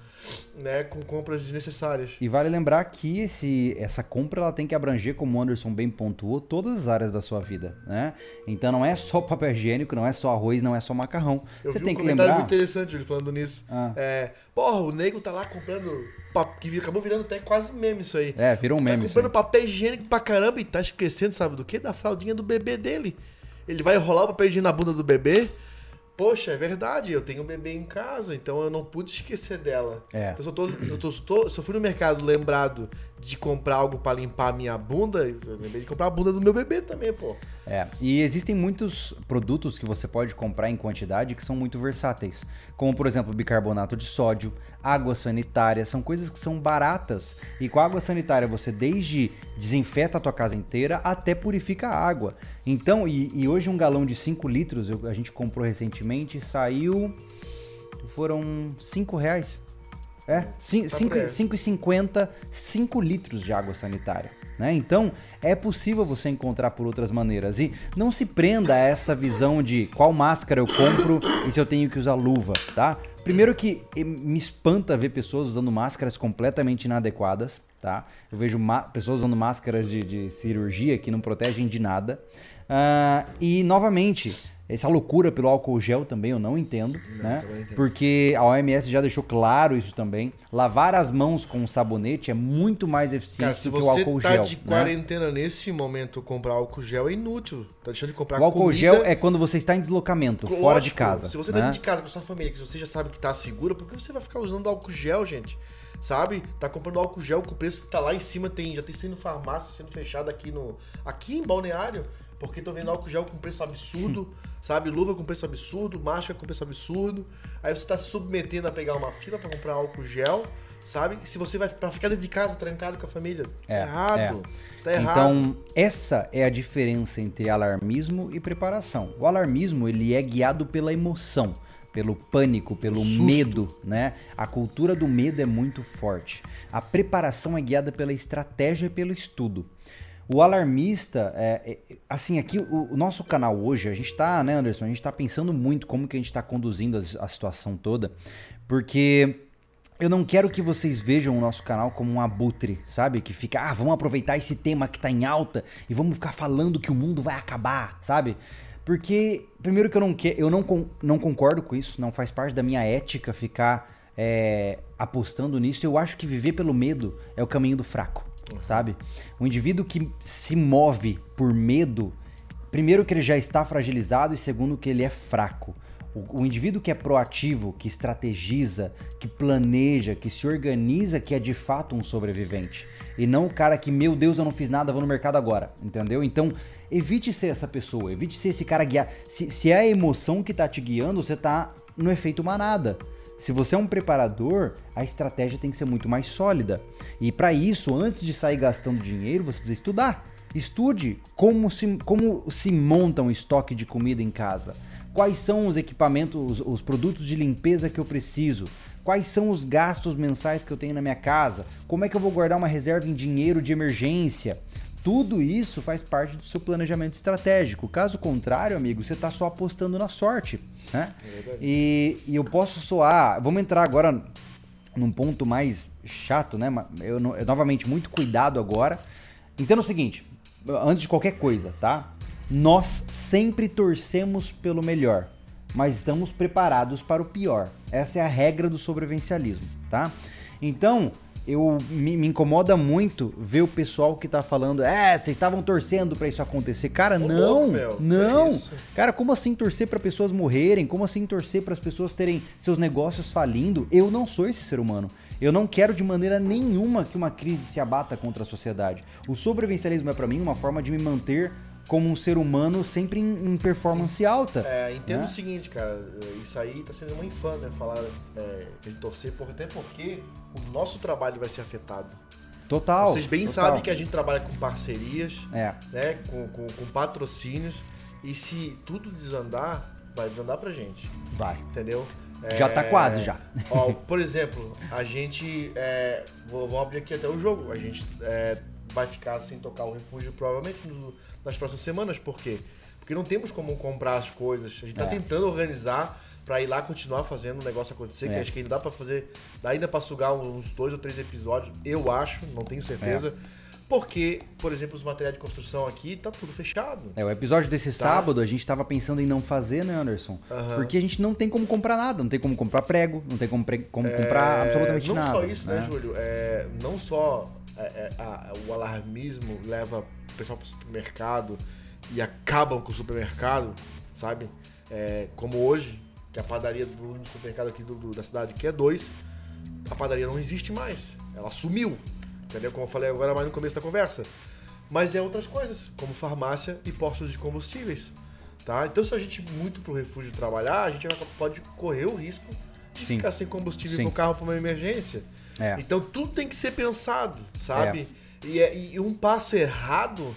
né, com compras desnecessárias. E vale lembrar que esse, essa compra ela tem que abranger, como o Anderson bem pontuou, todas as áreas da sua vida, né? Então não é só papel higiênico, não é só arroz, não é só macarrão. Eu Você tem um que lembrar. muito interessante ele falando nisso. Ah. É, porra, o nego tá lá comprando que acabou virando até quase meme isso aí. É, virou um meme. Tá comprando papel higiênico pra caramba e tá esquecendo, sabe do que? Da fraldinha do bebê dele. Ele vai enrolar o papel higiênico na bunda do bebê Poxa, é verdade, eu tenho um bebê em casa, então eu não pude esquecer dela. É. Então, eu, tô, eu tô, tô, se eu fui no mercado lembrado de comprar algo para limpar a minha bunda, eu lembrei de comprar a bunda do meu bebê também, pô. É, e existem muitos produtos que você pode comprar em quantidade que são muito versáteis, como por exemplo bicarbonato de sódio, água sanitária, são coisas que são baratas e com a água sanitária você desde desinfeta a tua casa inteira até purifica a água. Então, e, e hoje um galão de 5 litros, eu, a gente comprou recentemente, saiu foram 5 reais. É, 5,50, 5 litros de água sanitária. Né? Então, é possível você encontrar por outras maneiras. E não se prenda a essa visão de qual máscara eu compro e se eu tenho que usar luva, tá? Primeiro que me espanta ver pessoas usando máscaras completamente inadequadas, tá? Eu vejo pessoas usando máscaras de, de, cirurgia que não protegem de nada. Uh, e, novamente, essa loucura pelo álcool gel também eu não entendo, não, né? Entendo. Porque a OMS já deixou claro isso também. Lavar as mãos com sabonete é muito mais eficiente Cara, do que o álcool tá gel. Se você tá de quarentena né? nesse momento, comprar álcool gel é inútil. Tá deixando de comprar O álcool comida. gel é quando você está em deslocamento, Lógico, fora de casa. Se você né? tá dentro de casa com sua família, que você já sabe que tá segura, por que você vai ficar usando álcool gel, gente? sabe? Tá comprando álcool gel com o preço que tá lá em cima, tem, já tem sendo farmácia sendo fechada aqui no aqui em Balneário. Porque tô vendo álcool gel com preço absurdo, sabe? Luva com preço absurdo, máscara com preço absurdo. Aí você tá se submetendo a pegar uma fila para comprar álcool gel, sabe? Se você vai para ficar dentro de casa trancado com a família, é, tá errado. É. Tá errado. Então, essa é a diferença entre alarmismo e preparação. O alarmismo, ele é guiado pela emoção pelo pânico, pelo Susto. medo, né? A cultura do medo é muito forte. A preparação é guiada pela estratégia e pelo estudo. O alarmista, é, é, assim, aqui o, o, nosso canal hoje, a gente tá, né, Anderson? A gente tá pensando muito como que a gente tá conduzindo a, a situação toda, porque eu não quero que vocês vejam o nosso canal como um abutre, sabe? Que fica, ah, vamos aproveitar esse tema que tá em alta e vamos ficar falando que o mundo vai acabar, sabe? Porque, primeiro que eu não, eu não, não concordo com isso, não faz parte da minha ética ficar é, apostando nisso. Eu acho que viver pelo medo é o caminho do fraco sabe? O indivíduo que se move por medo, primeiro que ele já está fragilizado e segundo que ele é fraco. O, o, indivíduo que é proativo, que estrategiza, que planeja, que se organiza, que é de fato um sobrevivente. E não o cara que, meu Deus, eu não fiz nada, vou no mercado agora. Entendeu? Então, evite ser essa pessoa, evite ser esse cara guiar. Se, se é a emoção que tá te guiando, você tá no efeito manada. Se você é um preparador, a estratégia tem que ser muito mais sólida. E para isso, antes de sair gastando dinheiro, você precisa estudar. Estude como se, como se monta um estoque de comida em casa. Quais são os equipamentos, os, os produtos de limpeza que eu preciso? Quais são os gastos mensais que eu tenho na minha casa? Como é que eu vou guardar uma reserva em dinheiro de emergência? Tudo isso faz parte do seu planejamento estratégico. Caso contrário, amigo, você está só apostando na sorte. Né? É e, e, eu posso soar. Vamos entrar agora num ponto mais chato, né? Eu, eu, novamente, muito cuidado agora. Entenda o seguinte: antes de qualquer coisa, tá? Nós sempre torcemos pelo melhor, mas estamos preparados para o pior. Essa é a regra do sobrevivencialismo, tá? Então, eu me, me, incomoda muito ver o pessoal que tá falando, é, vocês estavam torcendo para isso acontecer. Cara, Ô, não, louco, meu, não. É Cara, como assim torcer para pessoas morrerem? Como assim torcer para as pessoas terem seus negócios falindo? Eu não sou esse ser humano. Eu não quero de maneira nenhuma que uma crise se abata contra a sociedade. O sobrevivencialismo é para mim uma forma de me manter como um ser humano sempre em, em performance alta. É, entendo né? o seguinte, cara, isso aí tá sendo uma infâmia falar é, de torcer, até porque o nosso trabalho vai ser afetado. Total. Vocês bem total. sabem que a gente trabalha com parcerias, é. né, com, com, com patrocínios, e se tudo desandar, vai desandar pra gente. Vai. Entendeu? Já tá é, tá quase já. Ó, por exemplo, a gente. É, vou, vou, abrir aqui até o jogo. A gente é, vai ficar sem tocar o refúgio provavelmente no, nas próximas semanas. Por quê? Porque não temos como comprar as coisas. A gente está é. tentando organizar para ir lá continuar fazendo o negócio acontecer, é. que acho que ainda dá para fazer, dá ainda para sugar uns dois ou três episódios, eu acho, não tenho certeza. É. Porque, por exemplo, os materiais de construção aqui tá tudo fechado. É, o episódio desse tá. sábado a gente tava pensando em não fazer, né, Anderson? Uhum. Porque a gente não tem como comprar nada, não tem como comprar prego, não tem como, pre... como é... comprar absolutamente não nada. Não só isso, né, né Júlio? É, não só é, é, a, o alarmismo leva o pessoal para o supermercado e acabam com o supermercado, sabe? É, como hoje, que a padaria do, do supermercado aqui do, do, da cidade, que é dois, a padaria não existe mais. Ela sumiu. Entendeu? Como eu falei agora mais no começo da conversa. Mas é outras coisas, como farmácia e postos de combustíveis. Tá? Então, se a gente ir muito pro refúgio trabalhar, a gente pode correr o risco de Sim. ficar sem combustível Sim. no carro para uma emergência. É. Então tudo tem que ser pensado, sabe? É. E, é, e, um passo errado,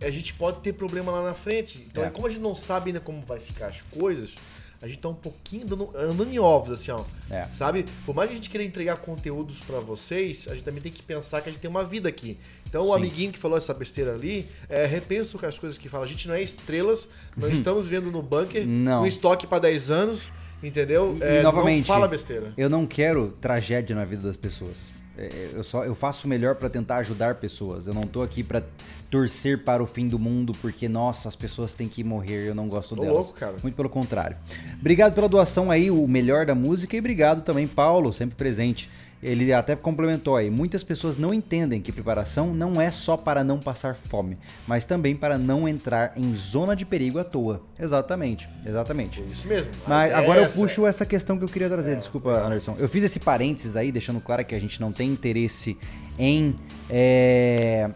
a gente pode ter problema lá na frente. Então, é. como a gente não sabe ainda como vai ficar as coisas, a gente tá um pouquinho dando, andando em ovos, assim, ó. É. Sabe? Por mais que a gente queira entregar conteúdos para vocês, a gente também tem que pensar que a gente tem uma vida aqui. Então, Sim. o amiguinho que falou essa besteira ali, é, repensa as coisas que fala. A gente não é estrelas, não estamos vendo no bunker não. um estoque para 10 anos. Entendeu? E, é, novamente, não fala besteira. Eu não quero tragédia na vida das pessoas. É, é, eu só eu faço o melhor para tentar ajudar pessoas. Eu não tô aqui para torcer para o fim do mundo porque nossa, as pessoas têm que morrer, eu não gosto tô delas. Louco, cara. Muito pelo contrário. Obrigado pela doação aí, o melhor da música e obrigado também Paulo, sempre presente. Ele até complementou aí. Muitas pessoas não entendem que preparação não é só para não passar fome, mas também para não entrar em zona de perigo à toa. Exatamente, exatamente. É isso mesmo. Mas agora eu puxo essa questão que eu queria trazer. É, Desculpa, Anderson. Eu fiz esse parênteses aí, deixando claro que a gente não tem interesse em é,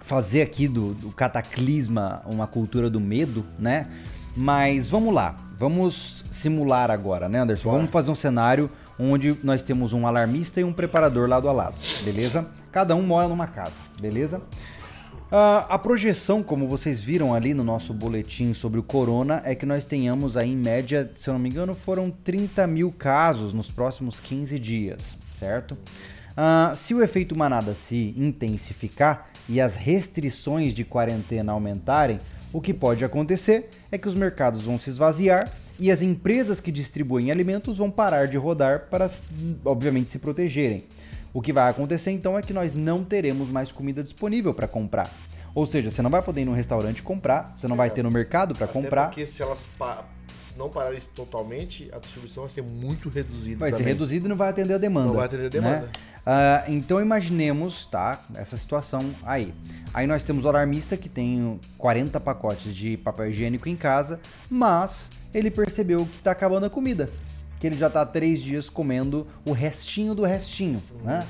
fazer aqui do, do cataclisma uma cultura do medo, né? Mas vamos lá, vamos simular agora, né, Anderson? Vamos fazer um cenário onde nós temos um alarmista e um preparador lado a lado, beleza? Cada um mora numa casa, beleza? Uh, a projeção, como vocês viram ali no nosso boletim sobre o corona, é que nós tenhamos aí em média, se eu não me engano, foram 30 mil casos nos próximos 15 dias, certo? Uh, se o efeito manada se intensificar e as restrições de quarentena aumentarem, o que pode acontecer é que os mercados vão se esvaziar e as empresas que distribuem alimentos vão parar de rodar para, obviamente, se protegerem. O que vai acontecer então é que nós não teremos mais comida disponível para comprar. Ou seja, você não vai poder ir no restaurante comprar, você não é, vai ter no mercado para comprar. Porque se elas se não pararem totalmente, a distribuição vai ser muito reduzida. Vai também. ser reduzida e não vai atender a demanda. Não vai atender a demanda. Né? Uh, então imaginemos, tá, essa situação aí. Aí nós temos o alarmista que tem 40 pacotes de papel higiênico em casa, mas ele percebeu que está acabando a comida que ele já está há três dias comendo o restinho do restinho, né?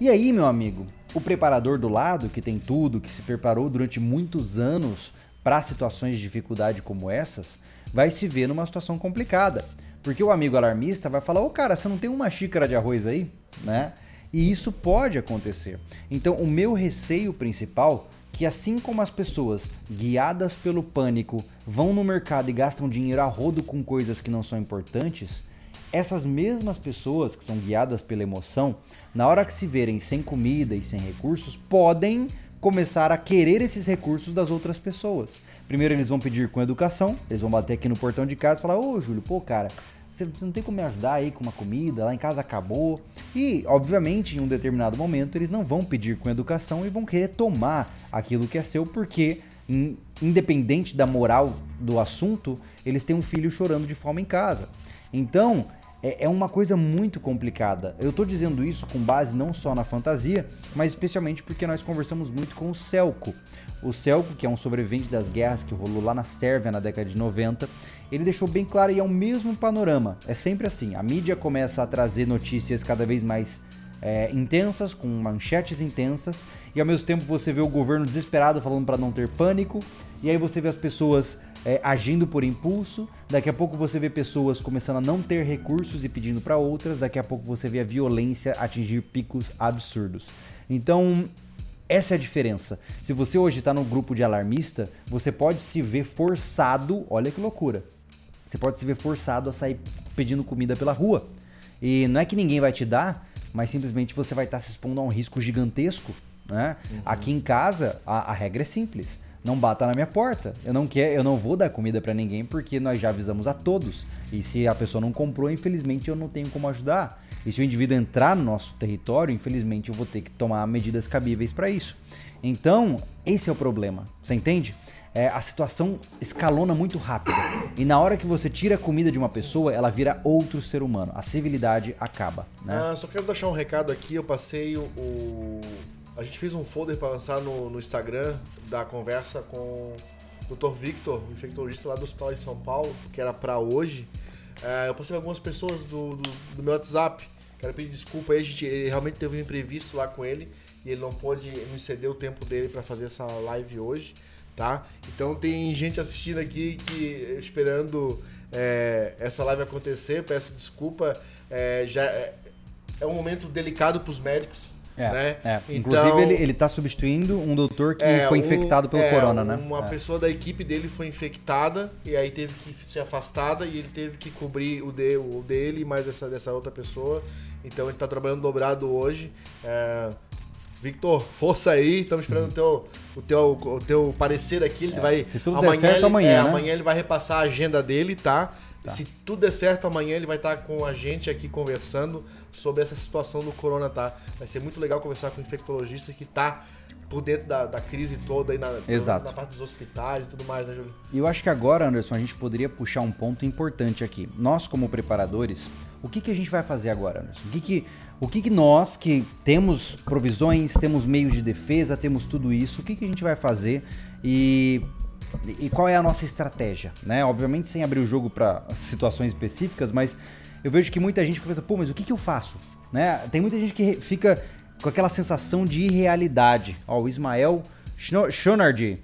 E aí, meu amigo, o preparador do lado, que tem tudo, que se preparou durante muitos anos para situações de dificuldade como essas, vai se ver numa situação complicada. Porque o amigo alarmista vai falar: Ô oh, cara, você não tem uma xícara de arroz aí? Né? E isso pode acontecer. Então, o meu receio principal que assim como as pessoas guiadas pelo pânico vão no mercado e gastam dinheiro a rodo com coisas que não são importantes, essas mesmas pessoas que são guiadas pela emoção, na hora que se verem sem comida e sem recursos, podem começar a querer esses recursos das outras pessoas. Primeiro eles vão pedir com educação, eles vão bater aqui no portão de casa e falar: Ô Júlio, pô, cara, você não tem como me ajudar aí com uma comida? Lá em casa acabou. E, obviamente, em um determinado momento, eles não vão pedir com educação e vão querer tomar aquilo que é seu, porque, independente da moral do assunto, eles têm um filho chorando de fome em casa. Então, é, é uma coisa muito complicada. Eu estou dizendo isso com base não só na fantasia, mas especialmente porque nós conversamos muito com o Celco. O Celco, que é um sobrevivente das guerras que rolou lá na Sérvia na década de 90, ele deixou bem claro e é o mesmo panorama. É sempre assim: a mídia começa a trazer notícias cada vez mais é, intensas, com manchetes intensas, e ao mesmo tempo você vê o governo desesperado falando para não ter pânico, e aí você vê as pessoas é, agindo por impulso, daqui a pouco você vê pessoas começando a não ter recursos e pedindo para outras, daqui a pouco você vê a violência atingir picos absurdos. Então, essa é a diferença. Se você hoje está no grupo de alarmista, você pode se ver forçado, olha que loucura. Você pode se ver forçado a sair pedindo comida pela rua. E não é que ninguém vai te dar, mas simplesmente você vai estar tá se expondo a um risco gigantesco. Né? Uhum. Aqui em casa, a, a regra é simples não bata na minha porta. Eu não quero, eu não vou dar comida para ninguém porque nós já avisamos a todos. E se a pessoa não comprou, infelizmente eu não tenho como ajudar. E se o indivíduo entrar no nosso território, infelizmente eu vou ter que tomar medidas cabíveis para isso. Então, esse é o problema. Você entende? É, a situação escalona muito rápido. E na hora que você tira a comida de uma pessoa, ela vira outro ser humano. A civilidade acaba. Né? Ah, só quero deixar um recado aqui. Eu passei o, a gente fez um folder para lançar no, no, Instagram da conversa com o Dr. Victor, infectologista lá do Hospital de São Paulo, que era para hoje. É, eu passei algumas pessoas do, do, do, meu WhatsApp. Quero pedir desculpa aí, gente ele realmente teve um imprevisto lá com ele e ele não pôde nos ceder o tempo dele para fazer essa live hoje, tá? Então tem gente assistindo aqui que esperando é, essa live acontecer. Peço desculpa. É, já é, é um momento delicado para os médicos é, né? é. Inclusive, então, ele, ele tá substituindo um doutor que é, foi infectado pelo é, corona, né? Uma é. pessoa da equipe dele foi infectada e aí teve que ser afastada e ele teve que cobrir o, de, o dele mais dessa, dessa outra pessoa. Então ele tá trabalhando dobrado hoje. É, Victor, força aí, estamos esperando uhum. o, teu, o, teu, o teu parecer aqui. Ele vai. Se tudo amanhã, der certo, ele, amanhã. Né? Amanhã ele vai repassar a agenda dele, tá? Tá. Se tudo der certo, amanhã ele vai estar com a gente aqui conversando sobre essa situação do corona, tá? Vai ser muito legal conversar com um infectologista que tá por dentro da, da crise toda aí na, Exato. na parte dos hospitais e tudo mais, né, Júlio? E eu acho que agora, Anderson, a gente poderia puxar um ponto importante aqui. Nós, como preparadores, o que, que a gente vai fazer agora, Anderson? O que, que, o que, que nós, que temos provisões, temos meios de defesa, temos tudo isso, o que, que a gente vai fazer? E e qual é a nossa estratégia, né? Obviamente sem abrir o jogo para situações específicas, mas eu vejo que muita gente pensa, pô, mas o que, que eu faço? Né? Tem muita gente que fica com aquela sensação de irrealidade. Ó, o Ismael Shonardi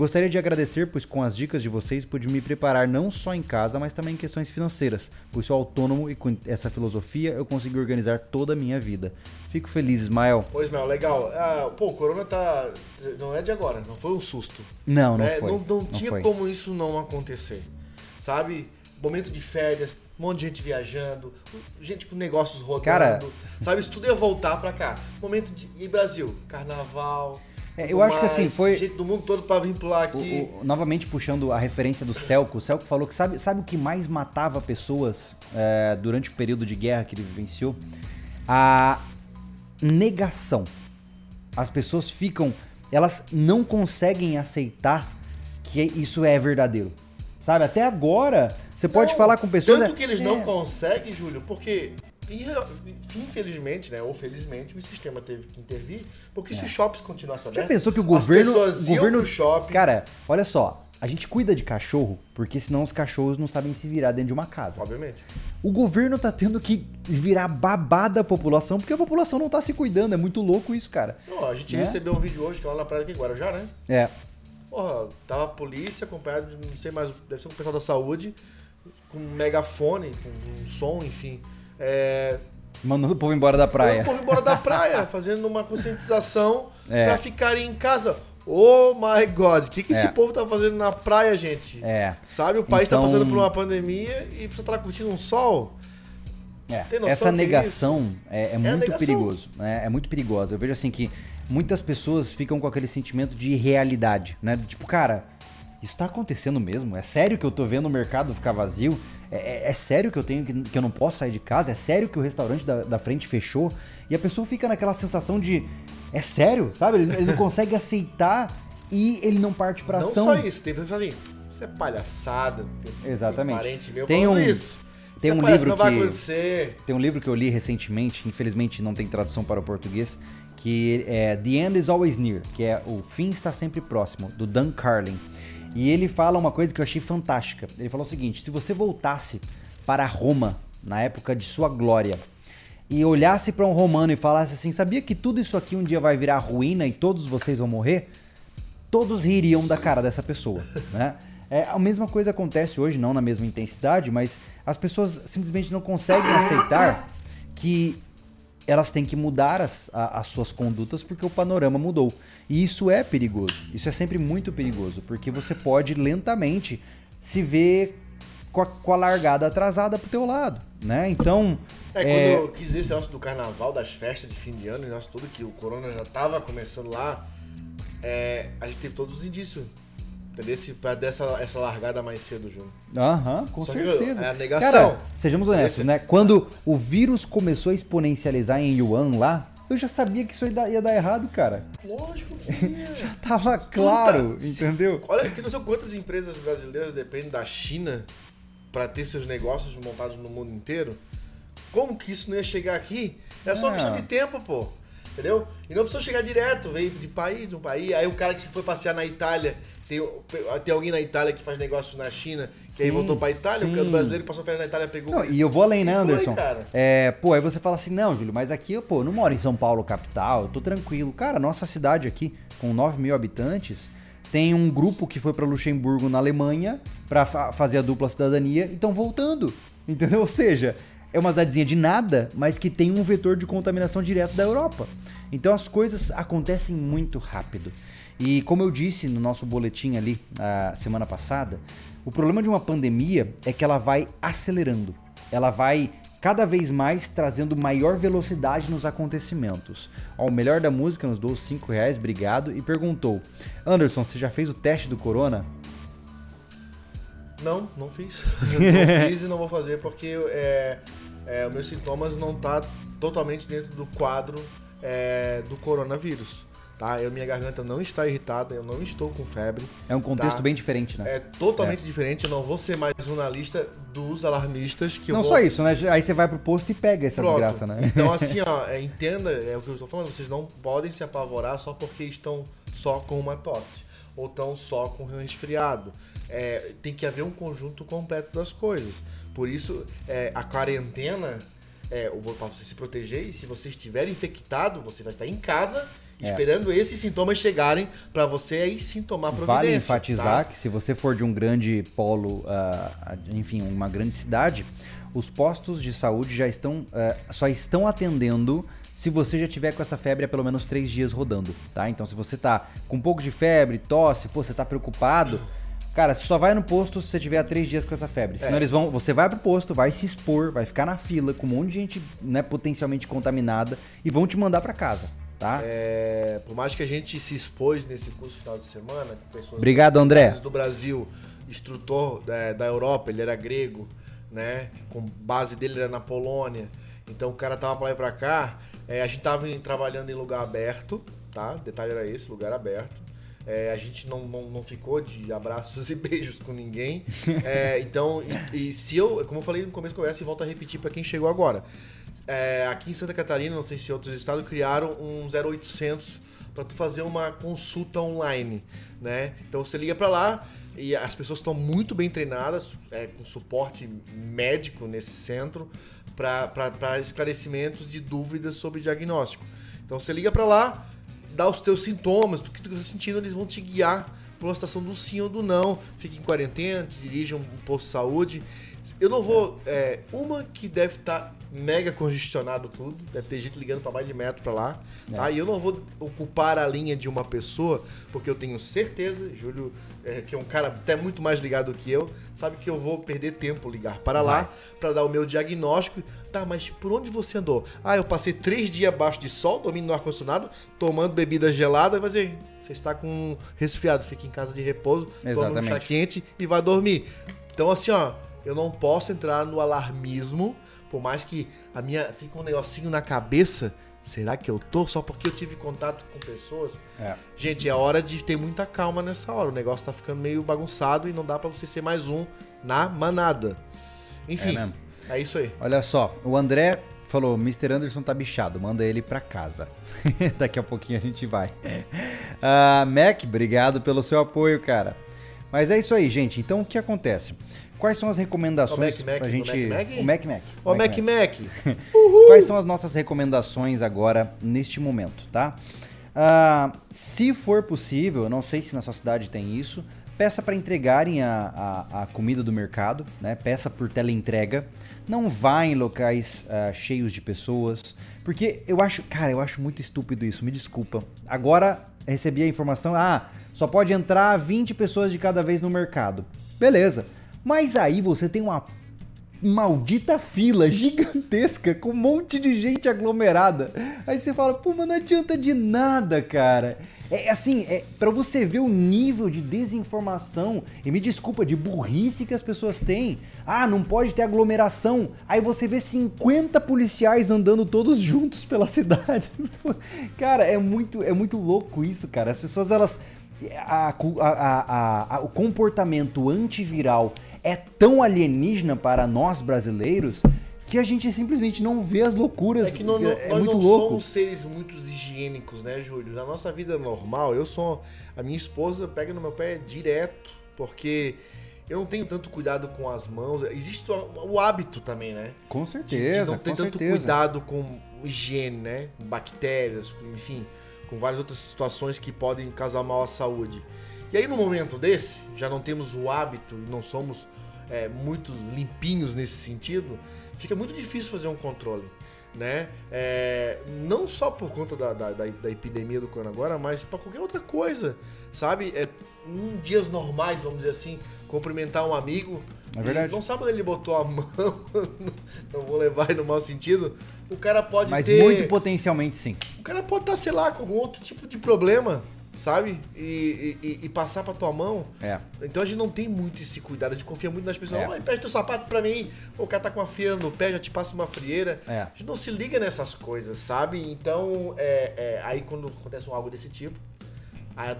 Gostaria de agradecer, pois com as dicas de vocês pude me preparar não só em casa, mas também em questões financeiras, pois sou autônomo e com essa filosofia eu consegui organizar toda a minha vida. Fico feliz, Ismael. Pois, Ismael, legal. Ah, pô, o corona tá. Não é de agora, não foi um susto. Não, não né? foi. Não, não, não tinha foi. como isso não acontecer. Sabe? momento de férias, um monte de gente viajando, gente com negócios rodando. Cara- sabe, isso tudo ia voltar pra cá. Momento de. E Brasil? Carnaval. É, eu acho que assim, foi- Gente do mundo todo pra vir pular O- aqui. o- novamente puxando a referência do Celco, o Celco falou que sabe, sabe o que mais matava pessoas é, durante o período de guerra que ele vivenciou? A negação. As pessoas ficam, elas não conseguem aceitar que isso é verdadeiro. Sabe? Até agora, você pode Não, falar com pessoas. Tanto que eles É. não conseguem, Júlio, porque. Infelizmente, né? Ou felizmente, o sistema teve que intervir, porque se os shoppings continuassem É. Já abertos. pensou que o governo. o governo shopping. Cara, olha só. A gente cuida de cachorro porque senão os cachorros não sabem se virar dentro de uma casa. Obviamente. O governo tá tendo que virar babá da população porque a população não tá se cuidando. É muito louco isso, cara. Não, a gente Né? recebeu um vídeo hoje que é lá na praia aqui em Guarujá, né? É. Porra, tava a polícia acompanhado de não sei mais, deve ser um pessoal da saúde, com um megafone, com um som, enfim. É, Mandando o povo embora da praia. Eu corro embora da praia, fazendo uma conscientização É. pra ficarem em casa. Oh my god, o que, que É. esse povo tá fazendo na praia, gente? É. Sabe, o país Então- tá passando por uma pandemia e você tá curtindo um sol. É, essa é negação é, é muito negação. perigoso, né? É muito perigosa. Eu vejo assim que muitas pessoas ficam com aquele sentimento de irrealidade, né? Tipo, cara, isso tá acontecendo mesmo? É sério que eu tô vendo o mercado ficar vazio? É, é- é sério que eu tenho que, que eu não posso sair de casa? É sério que o restaurante da, da frente fechou? E a pessoa fica naquela sensação de é sério, sabe? Ele, ele não consegue aceitar e ele não parte pra Não ação. só isso, tem pessoas assim, isso é palhaçada. Tem, Exatamente. Tem parente meu Tem um- isso. tem Isso um é palhaçada, livro não que-. Tem um livro que eu li recentemente, infelizmente não tem tradução para o português, que é The End is Always Near, que é O Fim Está Sempre Próximo, do Dan Carlin. E ele fala uma coisa que eu achei fantástica. Ele falou o seguinte: se você voltasse para Roma, na época de sua glória, e olhasse para um romano e falasse assim: sabia que tudo isso aqui um dia vai virar ruína e todos vocês vão morrer? todos ririam da cara dessa pessoa, né? É, a mesma coisa acontece hoje, não na mesma intensidade, mas as pessoas simplesmente não conseguem aceitar que elas têm que mudar as, a- as suas condutas porque o panorama mudou. E isso é perigoso. Isso é sempre muito perigoso, porque você pode lentamente se ver com a, com a largada atrasada pro teu lado, né? Então, É, é, quando eu quis esse negócio do carnaval, das festas de fim de ano e negócio tudo, que o corona já tava começando lá, é, a gente teve todos os indícios. Entendeu? Esse- Pra dessa essa largada mais cedo, Júnior. Aham, com Só certeza. é a negação. Cara, sejamos honestos, Esse- né? Quando o vírus começou a exponencializar em Yuan lá, eu já sabia que isso ia dar, ia dar errado, cara. Lógico que ia. Já tava claro, Puta, se- entendeu? Olha, tem noção quantas empresas brasileiras dependem da China pra ter seus negócios montados no mundo inteiro? Como que isso não ia chegar aqui? É só Ah. questão de tempo, pô. Entendeu? E não precisa chegar direto, veio de país, de um país. Aí o cara que foi passear na Itália, tem, tem alguém na Itália que faz negócios na China, que aí Sim, voltou pra Itália, o sim. do brasileiro passou férias na Itália pegou Não, e eu vou além, né, foi, Anderson? cara. É, pô, aí você fala assim, não, Júlio, mas aqui, eu, pô, não moro em São Paulo, capital, eu tô tranquilo. Cara, nossa cidade aqui, com 9 mil habitantes, tem um grupo que foi pra Luxemburgo, na Alemanha, pra fa- fazer a dupla cidadania e estão voltando, entendeu? Ou seja, é uma cidadezinha de nada, mas que tem um vetor de contaminação direto da Europa. Então as coisas acontecem muito rápido. E como eu disse no nosso boletim ali, a semana passada, o problema de uma pandemia é que ela vai acelerando. Ela vai cada vez mais trazendo maior velocidade nos acontecimentos. Ó, o melhor da música nos deu 5 reais, obrigado, e perguntou: Anderson, você já fez o teste do corona? Não, não fiz. não fiz e não vou fazer porque é, é, os meus sintomas não tá totalmente dentro do quadro é, do coronavírus. Tá? Eu, minha garganta não está irritada, eu não estou com febre. É um contexto Tá. bem diferente, né? É totalmente diferente, eu não vou ser mais um na lista dos alarmistas que eu Não vou... só isso, né? Aí você vai pro posto e pega essa Pronto. desgraça, né? Então, assim, ó, é, entenda, é o que eu estou falando, vocês não podem se apavorar só porque estão só com uma tosse. Ou estão só com um resfriado. É, tem que haver um conjunto completo das coisas. Por isso, é, a quarentena é para você se proteger e se você estiver infectado, você vai estar em casa É. esperando esses sintomas chegarem para você aí sim tomar providência. Vale enfatizar tá? que se você for de um grande polo, ah, enfim, uma grande cidade, os postos de saúde já estão, ah, só estão atendendo se você já tiver com essa febre há pelo menos três dias rodando, tá? Então se você tá com um pouco de febre, tosse, pô, você tá preocupado, Cara, você só vai no posto se você tiver há três dias com essa febre. Senão É. eles vão. Você vai pro posto, vai se expor, vai ficar na fila com um monte de gente né, potencialmente contaminada e vão te mandar pra casa, tá? É, por mais que a gente se expôs nesse curso final de semana, com pessoas Obrigado, André. do Brasil, instrutor da, da Europa, ele era grego, né? Com base dele era na Polônia. Então o cara tava pra lá e pra cá. É, a gente tava em- trabalhando em lugar aberto, tá? O detalhe era esse, lugar aberto. É, a gente não, não, não ficou de abraços e beijos com ninguém. É, então, e, e se eu, como eu falei no começo da conversa, e volto a repetir para quem chegou agora. É, aqui em Santa Catarina, não sei se outros estados, criaram um 0800 para tu fazer uma consulta online, né? Então você liga para lá e as pessoas estão muito bem treinadas, é, com suporte médico nesse centro, para esclarecimentos de dúvidas sobre diagnóstico. Então você liga para lá, dá os teus sintomas, do que tu está sentindo, eles vão te guiar para uma situação do sim ou do não. Fique em quarentena, te dirija um posto de saúde. Eu não vou. é, uma que deve estar mega congestionado tudo, deve ter gente ligando para mais de metro para lá. Tá? E eu não vou ocupar a linha de uma pessoa, porque eu tenho certeza, Júlio, é, que é um cara até muito mais ligado que eu, sabe que eu vou perder tempo ligar para lá para dar o meu diagnóstico. Tá, mas por onde você andou? Ah, eu passei três dias abaixo de sol, dormindo no ar-condicionado, tomando bebida gelada, vai dizer, você está com resfriado, fica em casa de repouso, toma um chá Exatamente. quente e vai dormir. Então, assim, ó, eu não posso entrar no alarmismo, por mais que a minha fique um negocinho na cabeça. Será que eu tô só porque eu tive contato com pessoas? É. Gente, é hora de ter muita calma nessa hora. O negócio tá ficando meio bagunçado e não dá pra você ser mais um na manada. Enfim, É é, isso aí. Olha só, o André falou: Mr. Anderson tá bichado, manda ele pra casa. Daqui a pouquinho a gente vai. Ah, Mac, obrigado pelo seu apoio, cara. Mas é isso aí, gente. Então o que acontece? Quais são as recomendações O pra do gente. O Mac Mac. Ó, Mac Mac. Quais são as nossas recomendações agora neste momento, tá? Ah, se for possível, eu não sei se na sua cidade tem isso, peça para entregarem a, a, a comida do mercado, né? Peça por teleentrega. Não vá em locais ah, cheios de pessoas, porque eu acho, cara, eu acho muito estúpido isso. Me desculpa. Agora recebi a informação, ah, só pode entrar 20 pessoas de cada vez no mercado. Beleza. Mas aí você tem uma maldita fila gigantesca com um monte de gente aglomerada. Aí você fala, pô, mas não adianta de nada, cara. É assim, é para você ver o nível de desinformação e me desculpa de burrice que as pessoas têm. Ah, não pode ter aglomeração. Aí você vê 50 policiais andando todos juntos pela cidade. cara, é muito é muito louco isso, cara. As pessoas elas a- a- a- o comportamento antiviral é tão alienígena para nós brasileiros que a gente simplesmente não vê as loucuras. É que não- é nós muito não louco. somos seres muito higiênicos, né, Júlio? Na nossa vida normal, eu sou. A minha esposa pega no meu pé direto, porque eu não tenho tanto cuidado com as mãos. Existe o, o hábito também, né? Com De- certeza, de não ter tanto certeza. cuidado com higiene, né? Com bactérias, enfim, com várias outras situações que podem causar mal à saúde. E aí, no momento desse, já não temos o hábito e não somos é, muito limpinhos nesse sentido, fica muito difícil fazer um controle. Né? É, não só por conta da, da, da- da epidemia do corona agora, mas para qualquer outra coisa, sabe? É, em dias normais, vamos dizer assim, cumprimentar um amigo. É verdade. Não sabe onde ele botou a mão, não vou levar no mau sentido. O cara pode Mas ter. muito potencialmente sim. O cara pode estar, sei lá, com algum outro tipo de problema, sabe? E, e- e passar pra tua mão. É. Então a gente não tem muito esse cuidado, a gente confia muito nas pessoas. É. Empresta teu sapato pra mim. O cara tá com uma frieira no pé, já te passa uma frieira. É. A gente não se liga nessas coisas, sabe? Então, é, é, aí quando acontece um algo desse tipo, aí,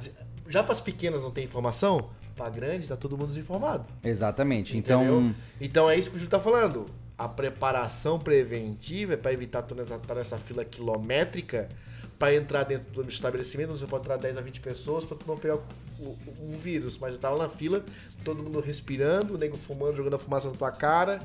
já pras pequenas não tem informação, pra grande tá todo mundo desinformado. Exatamente. Entendeu? Então, Então é isso que o Júlio tá falando. A preparação preventiva é para evitar toda essa, toda essa fila quilométrica para entrar dentro do estabelecimento, você pode entrar 10 a 20 pessoas para não pegar o- um vírus. Mas tá lá na fila, todo mundo respirando, o nego fumando, jogando a fumaça na tua cara.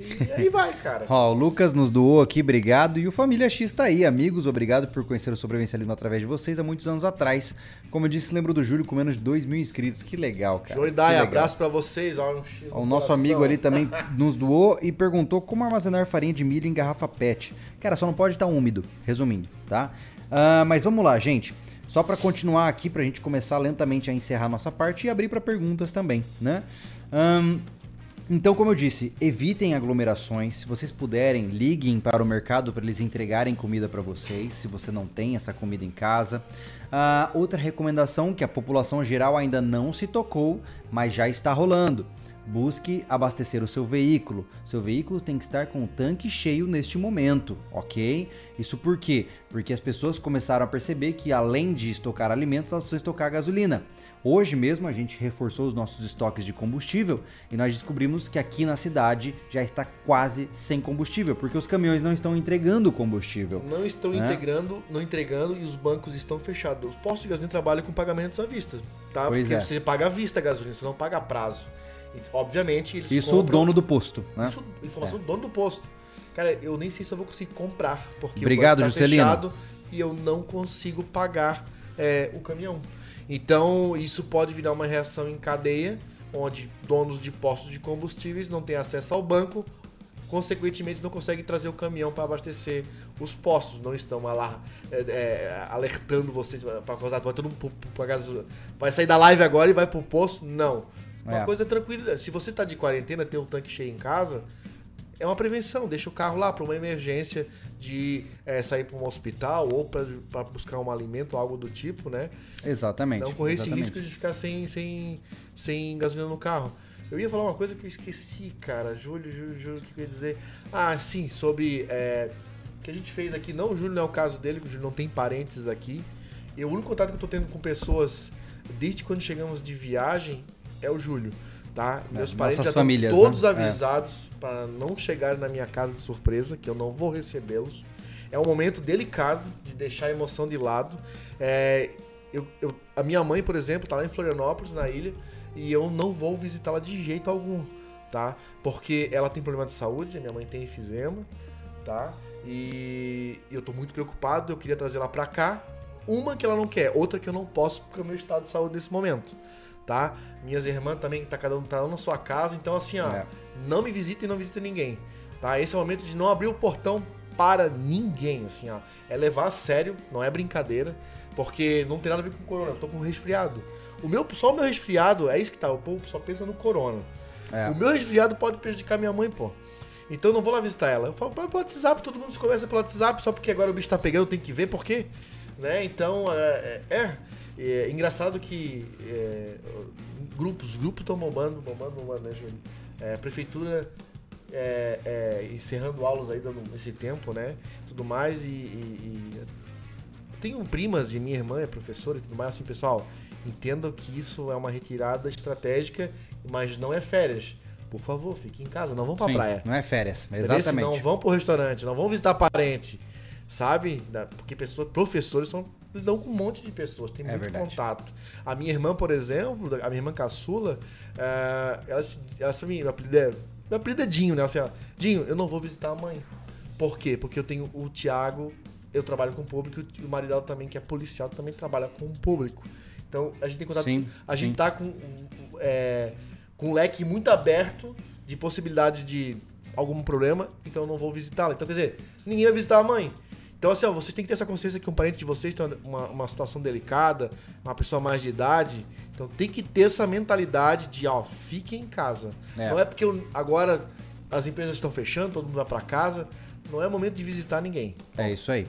E aí vai, cara. Ó, o Lucas nos doou aqui, obrigado. E o Família X tá aí, amigos. Obrigado por conhecer o sobrevivencialismo através de vocês há muitos anos atrás. Como eu disse, lembro do Júlio com menos de 2 mil inscritos. Que legal, cara. Joey Que Dai, legal. abraço para vocês. Ó, um X no O nosso coração. amigo ali também nos doou e perguntou como armazenar farinha de milho em garrafa PET. Cara, só não pode estar úmido, resumindo, tá? Ah, mas vamos lá, gente. Só para continuar aqui, para a gente começar lentamente a encerrar nossa parte e abrir para perguntas também, né? Um, então, como eu disse, evitem aglomerações. Se vocês puderem, liguem para o mercado para eles entregarem comida para vocês, se você não tem essa comida em casa. Uh, outra recomendação que a população geral ainda não se tocou, mas já está rolando busque abastecer o seu veículo. Seu veículo tem que estar com o tanque cheio neste momento, ok? Isso por quê? Porque as pessoas começaram a perceber que além de estocar alimentos, elas precisam estocar gasolina. Hoje mesmo a gente reforçou os nossos estoques de combustível e nós descobrimos que aqui na cidade já está quase sem combustível, porque os caminhões não estão entregando combustível. Não estão né? integrando, não entregando e os bancos estão fechados. Os postos de gasolina trabalham com pagamentos à vista, tá? Pois porque é. você paga à vista a gasolina, você não paga a prazo. Obviamente, eles Isso compram... o dono do posto, né? Isso, informação é. do dono do posto. Cara, eu nem sei se eu vou conseguir comprar, porque Obrigado, o banco tá fechado e eu não consigo pagar é, o caminhão. Então, isso pode virar uma reação em cadeia, onde donos de postos de combustíveis não têm acesso ao banco, consequentemente não conseguem trazer o caminhão para abastecer os postos, não estão lá é, é, alertando vocês para causar, vai todo mundo vai sair da live agora e vai pro posto? Não. Uma é. coisa tranquila. Se você tá de quarentena, ter um tanque cheio em casa, é uma prevenção. Deixa o carro lá para uma emergência de é, sair para um hospital ou para buscar um alimento, algo do tipo, né? Exatamente. Não correr exatamente. esse risco de ficar sem, sem, sem gasolina no carro. Eu ia falar uma coisa que eu esqueci, cara. Júlio, Júlio, Júlio, o que eu ia dizer? Ah, sim, sobre. É, que a gente fez aqui. Não, o Júlio não é o caso dele, que o Júlio não tem parentes aqui. E o único contato que eu tô tendo com pessoas desde quando chegamos de viagem é o Júlio, tá? É, Meus parentes já famílias, estão todos né? avisados é. para não chegarem na minha casa de surpresa, que eu não vou recebê-los. É um momento delicado de deixar a emoção de lado. É, eu, eu, a minha mãe, por exemplo, está lá em Florianópolis, na ilha, e eu não vou visitá-la de jeito algum, tá? Porque ela tem problema de saúde, a minha mãe tem enfisema, tá? E eu tô muito preocupado, eu queria trazer ela para cá. Uma que ela não quer, outra que eu não posso porque é o meu estado de saúde nesse momento tá? Minhas irmãs também, tá cada um tá na sua casa, então assim, ó, é. não me visita e não visita ninguém, tá? Esse é o momento de não abrir o portão para ninguém, assim, ó. É levar a sério, não é brincadeira, porque não tem nada a ver com corona, eu tô com resfriado. O meu, só o meu resfriado, é isso que tá, o povo só pensa no corona. É. O meu resfriado pode prejudicar minha mãe, pô. Então eu não vou lá visitar ela. Eu falo pelo WhatsApp, todo mundo se conversa pelo WhatsApp, só porque agora o bicho tá pegando, tem que ver por quê. Né? Então, é, é, é. É engraçado que é, grupos, grupos estão bombando, bombando, bombando, né, Júlio? É, prefeitura é, é, encerrando aulas aí dando esse tempo, né? Tudo mais e, e, e, tenho primas e minha irmã é professora e tudo mais, assim, pessoal, entendam que isso é uma retirada estratégica, mas não é férias. Por favor, fique em casa, não vão pra Sim, praia. Não é férias, exatamente. Não vão pro restaurante, não vão visitar parente, sabe? Porque pessoas, professores são lidam com um monte de pessoas, tem é muito verdade. contato. A minha irmã, por exemplo, a minha irmã caçula, uh, ela, ela sabe, meu apelido é, meu apelido é Dinho, né? Ela fala, Dinho, eu não vou visitar a mãe. Por quê? Porque eu tenho o Tiago, eu trabalho com o público, e o marido dela também, que é policial, também trabalha com o público. Então, a gente tem contato. Sim, a sim. gente tá com, é, com um leque muito aberto de possibilidade de algum problema, então eu não vou visitá-la. Então, quer dizer, ninguém vai visitar a mãe. Então, assim, ó, vocês têm que ter essa consciência que um parente de vocês tem uma, uma situação delicada, uma pessoa mais de idade. Então, tem que ter essa mentalidade de, ó, fique em casa. É. Não é porque eu, agora as empresas estão fechando, todo mundo vai para casa. Não é momento de visitar ninguém. É isso aí.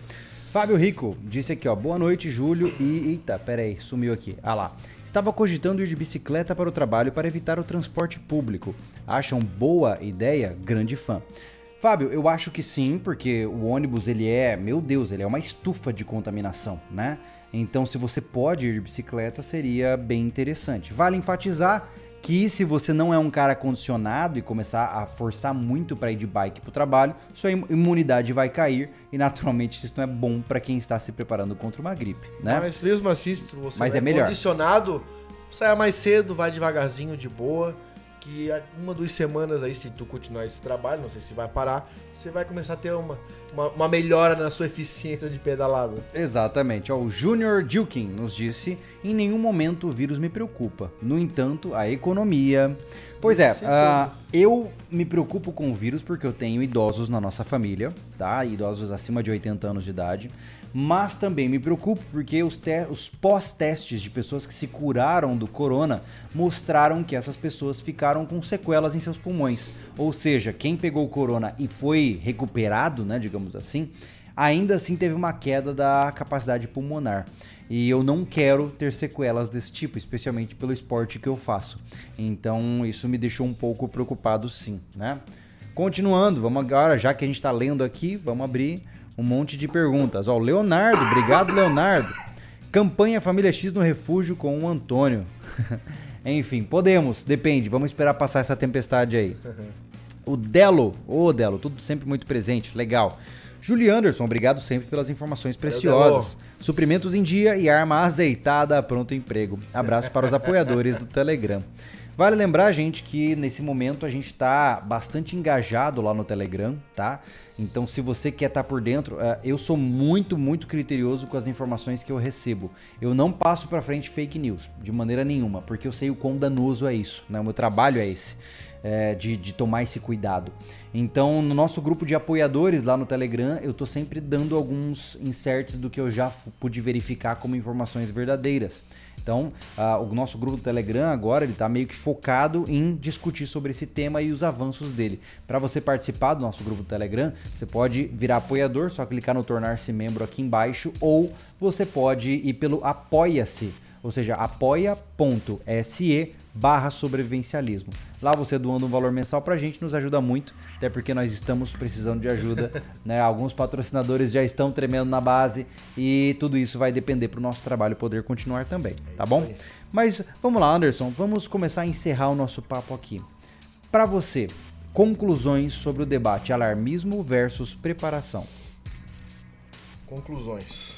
Fábio Rico disse aqui, ó, boa noite, Júlio. E. Eita, peraí, sumiu aqui. Ah lá. Estava cogitando ir de bicicleta para o trabalho para evitar o transporte público. Acham boa ideia? Grande fã. Fábio, eu acho que sim, porque o ônibus ele é, meu Deus, ele é uma estufa de contaminação, né? Então, se você pode ir de bicicleta, seria bem interessante. Vale enfatizar que se você não é um cara condicionado e começar a forçar muito para ir de bike para o trabalho, sua imunidade vai cair e naturalmente isso não é bom para quem está se preparando contra uma gripe, né? Mas mesmo assim, se você Mas é, é melhor. condicionado, saia mais cedo, vai devagarzinho, de boa que uma, duas semanas aí, se tu continuar esse trabalho, não sei se vai parar, você vai começar a ter uma, uma, uma melhora na sua eficiência de pedalada. Exatamente. O Junior Dilkin nos disse: em nenhum momento o vírus me preocupa. No entanto, a economia. Pois é, uh, eu me preocupo com o vírus porque eu tenho idosos na nossa família, tá? Idosos acima de 80 anos de idade. mas também me preocupo porque os, os pós-testes de pessoas que se curaram do corona mostraram que essas pessoas ficaram com sequelas em seus pulmões. Ou seja, quem pegou o corona e foi recuperado, né, digamos assim, ainda assim teve uma queda da capacidade pulmonar. E eu não quero ter sequelas desse tipo, especialmente pelo esporte que eu faço. Então isso me deixou um pouco preocupado sim, né? Continuando, vamos agora, já que a gente está lendo aqui, vamos abrir um monte de perguntas. Ó, Leonardo, obrigado Leonardo. Campanha Família X no refúgio com o Antônio. Enfim, podemos, depende, vamos esperar passar essa tempestade aí. O Delo, ô oh, Delo, tudo sempre muito presente, legal. Julie Anderson, obrigado sempre pelas informações preciosas. Suprimentos em dia e arma azeitada, pronto emprego. Abraço para os apoiadores do Telegram. Vale lembrar, gente, que nesse momento a gente está bastante engajado lá no Telegram, tá? Então, se você quer estar tá por dentro, uh, eu sou muito, muito criterioso com as informações que eu recebo. Eu não passo para frente fake news, de maneira nenhuma, porque eu sei o quão danoso é isso, né? O meu trabalho é esse é, de, de tomar esse cuidado. Então, no nosso grupo de apoiadores lá no Telegram, eu tô sempre dando alguns inserts do que eu já pude verificar como informações verdadeiras. Então, uh, o nosso grupo do Telegram agora ele está meio que focado em discutir sobre esse tema e os avanços dele. Para você participar do nosso grupo do Telegram, você pode virar apoiador, só clicar no tornar-se membro aqui embaixo, ou você pode ir pelo Apoia-se, ou seja, apoia.se barra sobrevivencialismo. Lá você doando um valor mensal pra gente nos ajuda muito, até porque nós estamos precisando de ajuda, né? Alguns patrocinadores já estão tremendo na base e tudo isso vai depender pro nosso trabalho poder continuar também, tá bom? Mas vamos lá, Anderson, vamos começar a encerrar o nosso papo aqui. Para você, conclusões sobre o debate alarmismo versus preparação. Conclusões.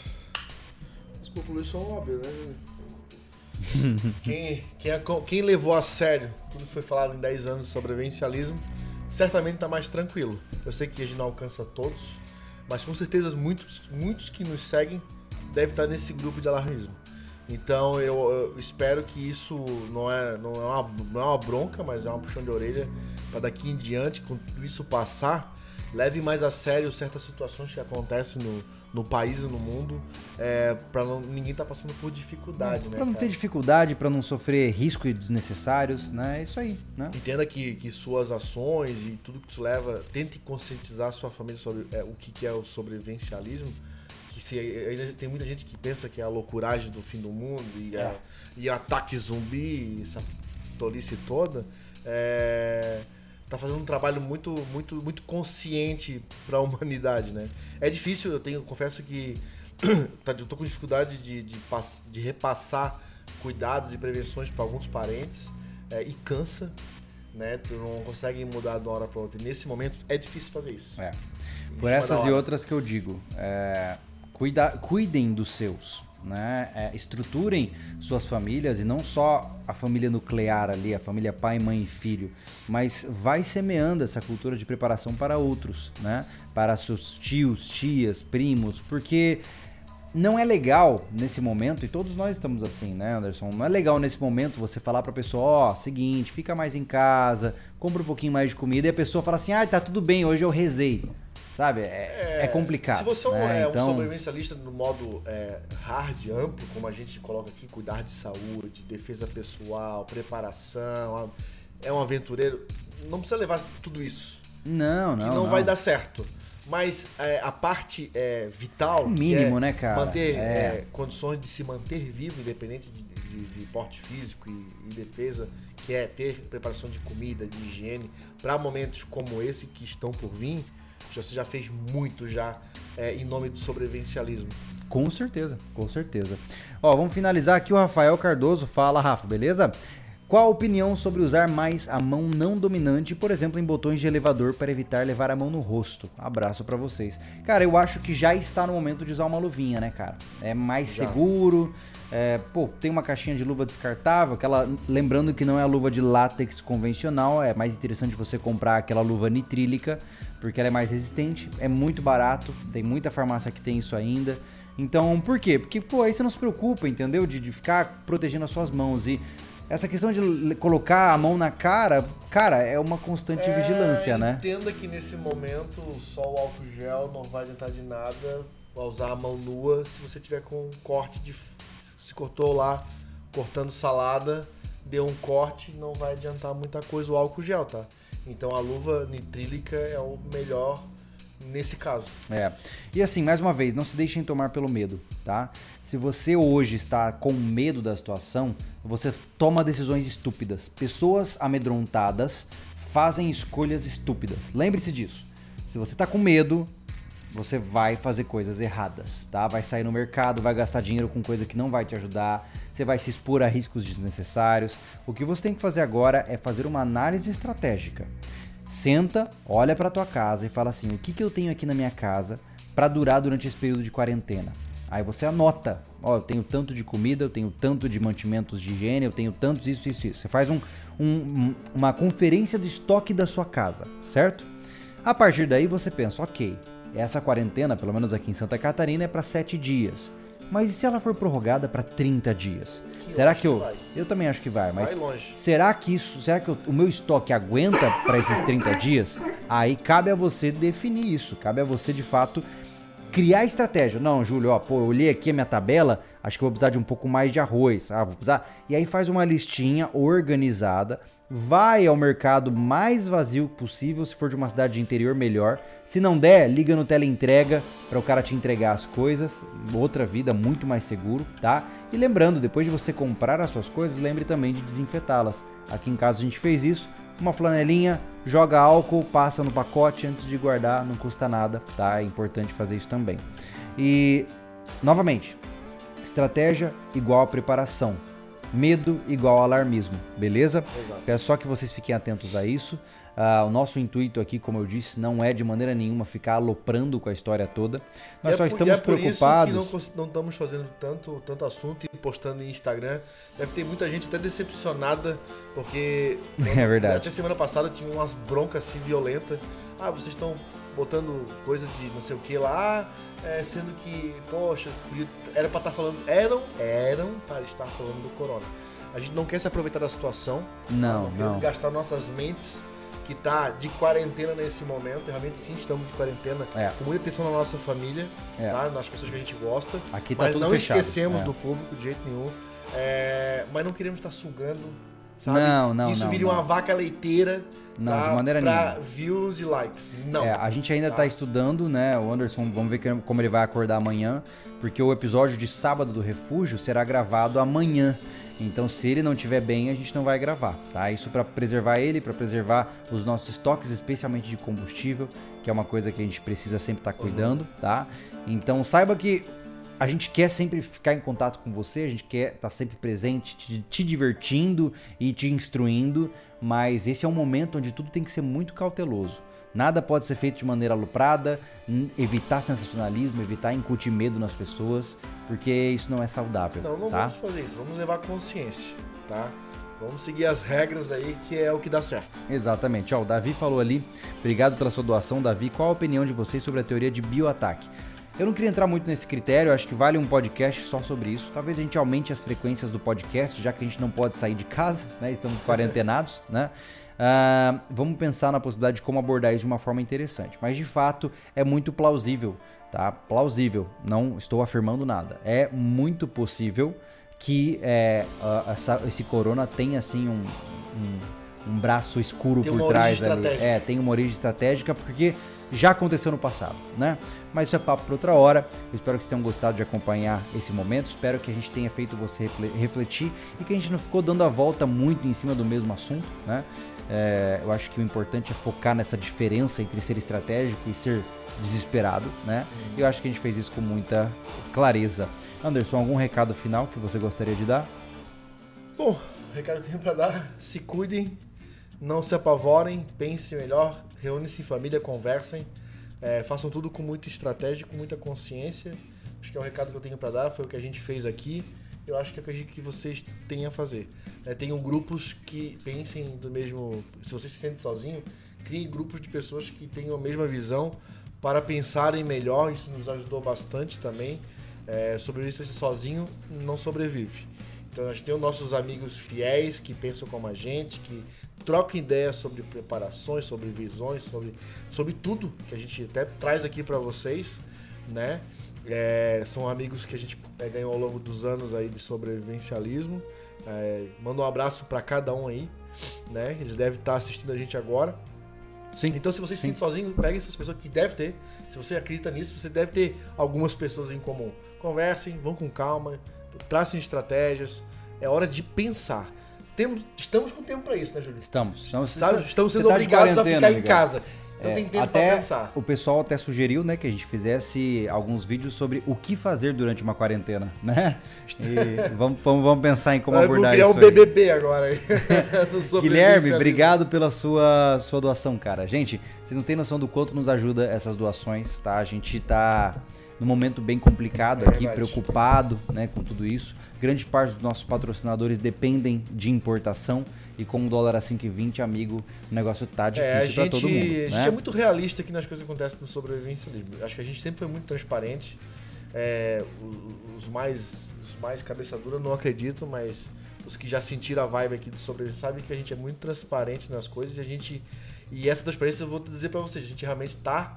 As conclusões são óbvias, né? quem, quem, quem, levou a sério tudo que foi falado em 10 anos de sobrevivencialismo, certamente está mais tranquilo. Eu sei que a gente não alcança todos, mas com certeza muitos, muitos que nos seguem devem estar nesse grupo de alarmismo. Então eu, eu espero que isso não é, não, é uma, não é uma bronca, mas é uma puxão de orelha para daqui em diante, quando isso passar, leve mais a sério certas situações que acontecem no, no país e no mundo, é, para ninguém tá passando por dificuldade, né? Para não cara? ter dificuldade, para não sofrer riscos desnecessários, né? É isso aí, né? Entenda que, que suas ações e tudo que te leva, tente conscientizar sua família sobre é, o que, que é o sobrevivencialismo. Que se, tem muita gente que pensa que é a loucuragem do fim do mundo e, é. a, e ataque zumbi, essa tolice toda. É tá fazendo um trabalho muito, muito, muito consciente para a humanidade, né? É difícil, eu tenho, confesso que tá, eu tô com dificuldade de, de, de repassar cuidados e prevenções para alguns parentes é, e cansa, né? Tu não consegue mudar de uma hora para outra. E nesse momento é difícil fazer isso. É. Por essas e outras que eu digo, é, cuida, cuidem dos seus né? É, estruturem suas famílias e não só a família nuclear ali, a família pai, mãe e filho, mas vai semeando essa cultura de preparação para outros, né? Para seus tios, tias, primos, porque não é legal nesse momento, e todos nós estamos assim, né, Anderson? Não é legal nesse momento você falar pra pessoa, ó, oh, seguinte, fica mais em casa, compra um pouquinho mais de comida, e a pessoa fala assim, ah, tá tudo bem, hoje eu rezei. Sabe? É, é, é complicado. Se você né? é um então... sobrevivencialista no modo é, hard, amplo, como a gente coloca aqui, cuidar de saúde, defesa pessoal, preparação, é um aventureiro, não precisa levar tudo isso. Não, não. Que não, não. vai dar certo. Mas é, a parte é, vital. O mínimo, é né, cara? Manter é. condições de se manter vivo, independente de, de, de porte físico e, e, defesa, que é ter preparação de comida, de higiene, para momentos como esse que estão por vir você já fez muito já é, em nome do sobrevivencialismo. Com certeza, com certeza. Ó, vamos finalizar aqui o Rafael Cardoso. Fala, Rafa, beleza? Qual a opinião sobre usar mais a mão não dominante, por exemplo, em botões de elevador para evitar levar a mão no rosto? Abraço para vocês. Cara, eu acho que já está no momento de usar uma luvinha, né, cara? É mais já. seguro. É, pô, tem uma caixinha de luva descartável, aquela, lembrando que não é a luva de látex convencional, é mais interessante você comprar aquela luva nitrílica, porque ela é mais resistente, é muito barato, tem muita farmácia que tem isso ainda. Então, por quê? Porque, pô, aí você não se preocupa, entendeu? De, de ficar protegendo as suas mãos. E essa questão de colocar a mão na cara, cara, é uma constante é, vigilância, né? Entenda que nesse momento só o álcool gel não vai adiantar de nada usar a mão nua se você tiver com um corte de. Se cortou lá cortando salada, deu um corte, não vai adiantar muita coisa o álcool gel, tá? Então a luva nitrílica é o melhor nesse caso. É. E assim, mais uma vez, não se deixem tomar pelo medo, tá? Se você hoje está com medo da situação, você toma decisões estúpidas. Pessoas amedrontadas fazem escolhas estúpidas. Lembre-se disso. Se você está com medo, você vai fazer coisas erradas, tá? Vai sair no mercado, vai gastar dinheiro com coisa que não vai te ajudar, você vai se expor a riscos desnecessários. O que você tem que fazer agora é fazer uma análise estratégica. Senta, olha para tua casa e fala assim: o que, que eu tenho aqui na minha casa para durar durante esse período de quarentena? Aí você anota, ó, eu tenho tanto de comida, eu tenho tanto de mantimentos de higiene, eu tenho tantos isso, isso, isso. Você faz um, um, uma conferência de estoque da sua casa, certo? A partir daí você pensa, ok, essa quarentena, pelo menos aqui em Santa Catarina, é para 7 dias. Mas e se ela for prorrogada para 30 dias? Que será eu que eu. que. Eu também acho que vai, mas. Vai longe. Será que isso. Será que eu- o meu estoque aguenta para esses 30 dias? Aí cabe a você definir isso. Cabe a você, de fato, criar estratégia. Não, Júlio, ó, pô, eu olhei aqui a minha tabela, acho que vou precisar de um pouco mais de arroz. Ah, vou precisar. E aí faz uma listinha organizada, vai ao mercado mais vazio possível, se for de uma cidade de interior, melhor. Se não der, liga no teleentrega para o cara te entregar as coisas. Outra vida muito mais seguro, tá? E lembrando, depois de você comprar as suas coisas, lembre também de desinfetá-las. Aqui em casa a gente fez isso. Uma flanelinha, joga álcool, passa no pacote antes de guardar, não custa nada, tá? É importante fazer isso também. E, novamente, estratégia igual a preparação. Medo igual alarmismo, beleza? Exato. Peço só que vocês fiquem atentos a isso. Ah, o nosso intuito aqui, como eu disse, não é de maneira nenhuma ficar aloprando com a história toda. Nós E só é por- estamos e é por preocupados. Isso que não, não estamos fazendo tanto, tanto assunto e postando em Instagram. Deve ter muita gente até decepcionada, porque. É verdade. Até semana passada tinha umas broncas assim violentas. Ah, vocês estão botando coisa de não sei o que lá, é, sendo que, poxa, podia- era pra estar falando. Eram, eram para estar falando do corona. A gente não quer se aproveitar da situação. Não, não. gastar nossas mentes que tá de quarentena nesse momento. Realmente sim, estamos de quarentena É. com muita atenção na nossa família, É. tá? nas pessoas que a gente gosta. Aqui tá mas tudo não fechado. esquecemos É. do público de jeito nenhum. É, mas não queremos estar sugando, sabe? Não, não, Que isso não, vire não. uma vaca leiteira Não, tá? de maneira pra nenhuma. views e likes. Não. É, a gente ainda Tá. tá estudando, né? O Anderson, vamos ver como ele vai acordar amanhã, porque o episódio de sábado do refúgio será gravado amanhã. Então, se ele não estiver bem, a gente não vai gravar, tá? Isso para preservar ele, para preservar os nossos estoques, especialmente de combustível, que é uma coisa que a gente precisa sempre estar cuidando, tá? Então, saiba que a gente quer sempre ficar em contato com você, a gente quer estar sempre presente, te, te divertindo e te instruindo, mas esse é um momento onde tudo tem que ser muito cauteloso. Nada pode ser feito de maneira aloprada, evitar sensacionalismo, evitar incutir medo nas pessoas, porque isso não é saudável, Não, não tá? vamos fazer isso. Vamos levar consciência, tá? Vamos seguir as regras aí, que é o que dá certo. Exatamente. Ó, o Davi falou ali, obrigado pela sua doação, Davi. Qual a opinião de vocês sobre a teoria de bioataque? Eu não queria entrar muito nesse critério, acho que vale um podcast só sobre isso. Talvez a gente aumente as frequências do podcast, já que a gente não pode sair de casa, né? Estamos quarentenados, né? Ah, vamos pensar na possibilidade de como abordar isso de uma forma interessante. Mas de fato é muito plausível, tá? Plausível. Não estou afirmando nada. É muito possível que é, ah, essa- esse corona tenha assim um, um, um braço escuro por trás. É, tem uma origem estratégica porque já aconteceu no passado, né? Mas isso é papo para outra hora. Eu espero que vocês tenham gostado de acompanhar esse momento. Espero que a gente tenha feito você refle- refletir e que a gente não ficou dando a volta muito em cima do mesmo assunto, né? É, eu acho que o importante é focar nessa diferença entre ser estratégico e ser desesperado, né? E eu acho que a gente fez isso com muita clareza. Anderson, algum recado final que você gostaria de dar? Bom, recado que eu tenho pra dar, se cuidem, não se apavorem, pensem melhor, reúnem-se em família, conversem, é, façam tudo com muita estratégia, com muita consciência. Acho que é o recado que eu tenho pra dar, foi o que a gente fez aqui. Eu acho que é o que que vocês têm a fazer. É, tenham grupos que pensem do mesmo. Se você se sente sozinho, crie grupos de pessoas que tenham a mesma visão para pensarem melhor. Isso nos ajudou bastante também. É, sobreviver sozinho não sobrevive. Então a gente tem os nossos amigos fiéis que pensam como a gente, que trocam ideias sobre preparações, sobre visões, sobre, sobre tudo que a gente até traz aqui para vocês, né? É, são amigos que a gente é, ganhou ao longo dos anos aí de sobrevivencialismo. É, manda um abraço para cada um aí, né? Eles devem estar assistindo a gente agora. Sim. Então, se você se sente sozinho, pegue essas pessoas que deve ter. Se você acredita nisso, você deve ter algumas pessoas em comum. Conversem, vão com calma, tracem estratégias. É hora de pensar. Temos, estamos com tempo para isso, né, Júlio? Estamos. Estamos, Sabe, estamos sendo tá obrigados a ficar em ligado? casa. Então É, tem tempo até para pensar. O pessoal até sugeriu, né, que a gente fizesse alguns vídeos sobre o que fazer durante uma quarentena, né? E vamos, vamos, vamos pensar em como Eu vou abordar criar isso. um. BBB agora Guilherme, obrigado pela sua, sua doação, cara. Gente, vocês não têm noção do quanto nos ajuda essas doações, tá? A gente tá num momento bem complicado É aqui, verdade. preocupado, né, com tudo isso. Grande parte dos nossos patrocinadores dependem de importação e com o dólar a 5,20, amigo, o negócio tá É, difícil gente, todo mundo, a gente né? é muito realista aqui nas coisas que acontecem no sobrevivencialismo. Acho que a gente sempre foi muito transparente. É, os mais os mais cabeça dura não acreditam, mas os que já sentiram a vibe aqui do sobrevivência sabem que a gente é muito transparente nas coisas e a gente e essa transparência eu vou dizer pra vocês, a gente realmente tá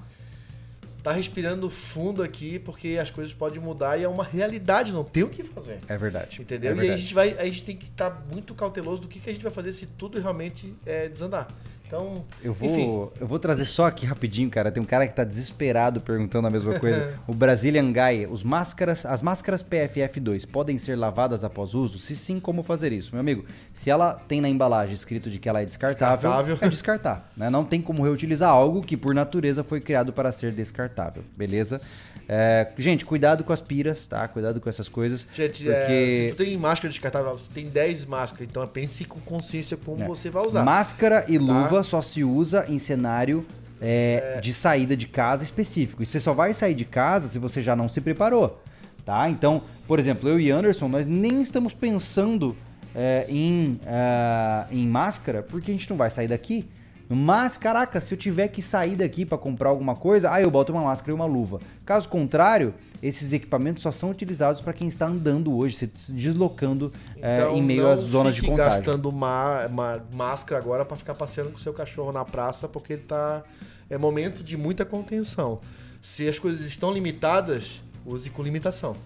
tá respirando fundo aqui porque as coisas podem mudar e é uma realidade, não tem o que fazer. É verdade. Entendeu? É e aí a verdade. gente vai, a gente tem que estar muito cauteloso do que, que a gente vai fazer se tudo realmente é, desandar. Então, Eu vou, enfim, eu vou trazer só aqui rapidinho, cara. Tem um cara que tá desesperado perguntando a mesma coisa. o Brazilian Guy, os máscaras, as máscaras PFF2 podem ser lavadas após uso? Se sim, como fazer isso? Meu amigo, se ela tem na embalagem escrito de que ela é descartável, Descartável. é descartar. Né? Não tem como reutilizar algo que por natureza foi criado para ser descartável, beleza? É, gente, cuidado com as piras, tá? Cuidado com essas coisas. gente, é, porque se tu tem máscara descartável, você tem 10 máscaras, então pense com consciência como É. você vai usar. Máscara e Tá? Só se usa em cenário é, de saída de casa específico. E você só vai sair de casa se você já não se preparou, tá? Então, por exemplo, eu e Anderson, nós nem estamos pensando é, em, ah, em máscara porque a gente não vai sair daqui. Mas, caraca, se eu tiver que sair daqui pra comprar alguma coisa, aí eu boto uma máscara e uma luva. Caso contrário, esses equipamentos só são utilizados para quem está andando hoje, se deslocando é, Então, em meio às zonas de contágio. gastando ma- ma- máscara agora para ficar passeando com o seu cachorro na praça, porque ele tá é momento de muita contenção. Se as coisas estão limitadas, use com limitação.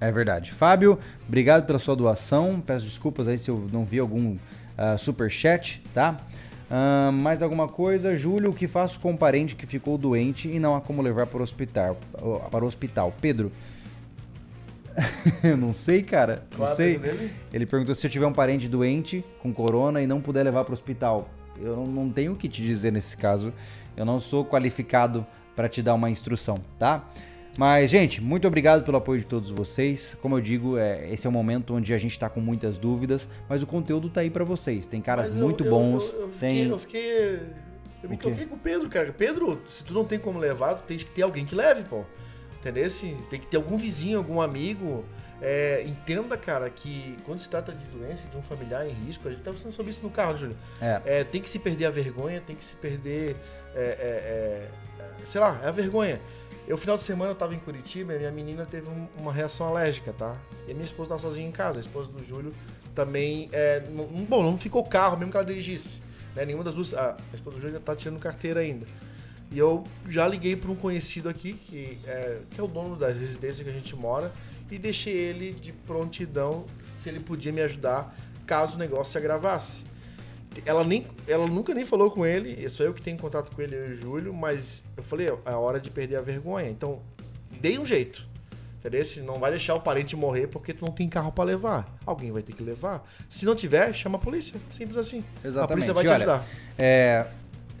É verdade. Fábio, obrigado pela sua doação. Peço desculpas aí se eu não vi algum ah, super chat, tá? Ah, mais alguma coisa? Júlio, o que faço com um parente que ficou doente e não há como levar para o hospital? Para o hospital. Pedro, eu não sei, cara. Não Qual sei. dele? Ele perguntou se eu tiver um parente doente com corona e não puder levar para o hospital. Eu não, não tenho o que te dizer nesse caso. Eu não sou qualificado para te dar uma instrução, tá? Mas, gente, muito obrigado pelo apoio de todos vocês. Como eu digo, é, esse é um momento onde a gente tá com muitas dúvidas, mas o conteúdo tá aí para vocês. Tem caras eu- muito eu- bons. Eu, eu fiquei, tem... eu fiquei. Eu me O toquei com o Pedro, cara. Pedro, se tu não tem como levar, tu tem que ter alguém que leve, pô. Entendeu? Tem que ter algum vizinho, algum amigo. É, entenda, cara, que quando se trata de doença, de um familiar em risco, a gente tá falando sobre isso no carro, né, Júlio. É. É, tem que se perder a vergonha, tem que se perder. é, é, é, sei lá, é a vergonha. Eu, final de semana, eu tava em Curitiba e minha menina teve um- uma reação alérgica, tá? E a minha esposa tava sozinha em casa. A esposa do Júlio também. É, não, bom, não ficou carro mesmo que ela dirigisse. Né? Nenhuma das duas. A, esposa do Júlio tá tirando carteira ainda. E eu já liguei para um conhecido aqui, que é, que é o dono da residência que a gente mora, e deixei ele de prontidão se ele podia me ajudar caso o negócio se agravasse. Ela, nem, ela nunca nem falou com ele, sou eu que tenho contato com ele, eu e o Júlio, mas eu falei, é a hora de perder a vergonha. Então, dei um jeito. Entendeu? Se não vai deixar o parente morrer porque tu não tem carro para levar. Alguém vai ter que levar. Se não tiver, chama a polícia. Simples assim. A Exatamente. polícia vai te Olha, ajudar. É,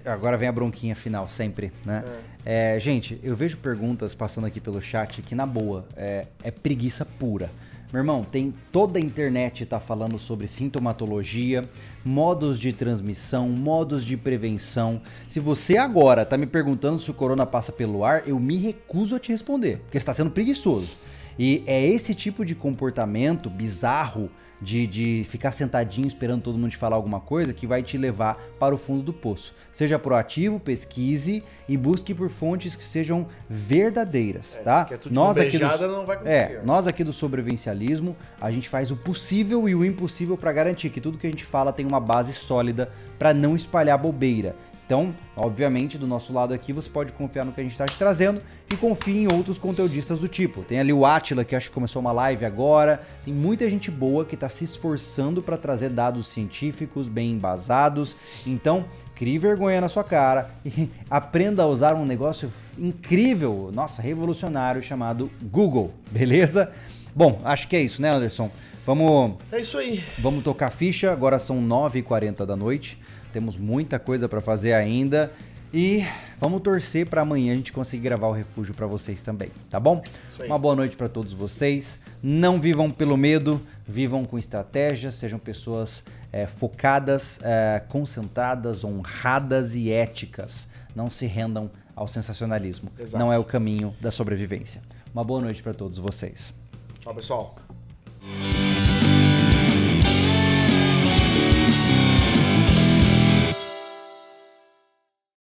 agora vem a bronquinha final, sempre, né? É, gente, eu vejo perguntas passando aqui pelo chat que, na boa, é, é preguiça pura. Meu irmão, tem toda a internet tá falando sobre sintomatologia, modos de transmissão, modos de prevenção. Se você agora tá me perguntando se o corona passa pelo ar, eu me recuso a te responder, porque está sendo preguiçoso. E é esse tipo de comportamento bizarro de, de ficar sentadinho esperando todo mundo te falar alguma coisa que vai te levar para o fundo do poço. Seja proativo, pesquise e busque por fontes que sejam verdadeiras, tá? é tudo de nós aqui do, é, nós aqui do sobrevivencialismo, a gente faz o possível e o impossível para garantir que tudo que a gente fala tem uma base sólida para não espalhar bobeira. Então, obviamente, do nosso lado aqui, você pode confiar no que a gente está te trazendo e confie em outros conteudistas do tipo. Tem ali o Atila, que acho que começou uma live agora. Tem muita gente boa que está se esforçando para trazer dados científicos bem embasados. Então, crie vergonha na sua cara e aprenda a usar um negócio incrível, nossa, revolucionário chamado Google, beleza? Bom, acho que é isso, né, Anderson? Vamos. É isso aí. Vamos tocar ficha. Agora são 9h40 da noite. Temos muita coisa para fazer ainda. E vamos torcer para amanhã a gente conseguir gravar o refúgio para vocês também, tá bom? Uma boa noite para todos vocês. Não vivam pelo medo, vivam com estratégia, sejam pessoas é, focadas, é, concentradas, honradas e éticas. Não se rendam ao sensacionalismo. Exato. Não é o caminho da sobrevivência. Uma boa noite para todos vocês. Tchau, pessoal.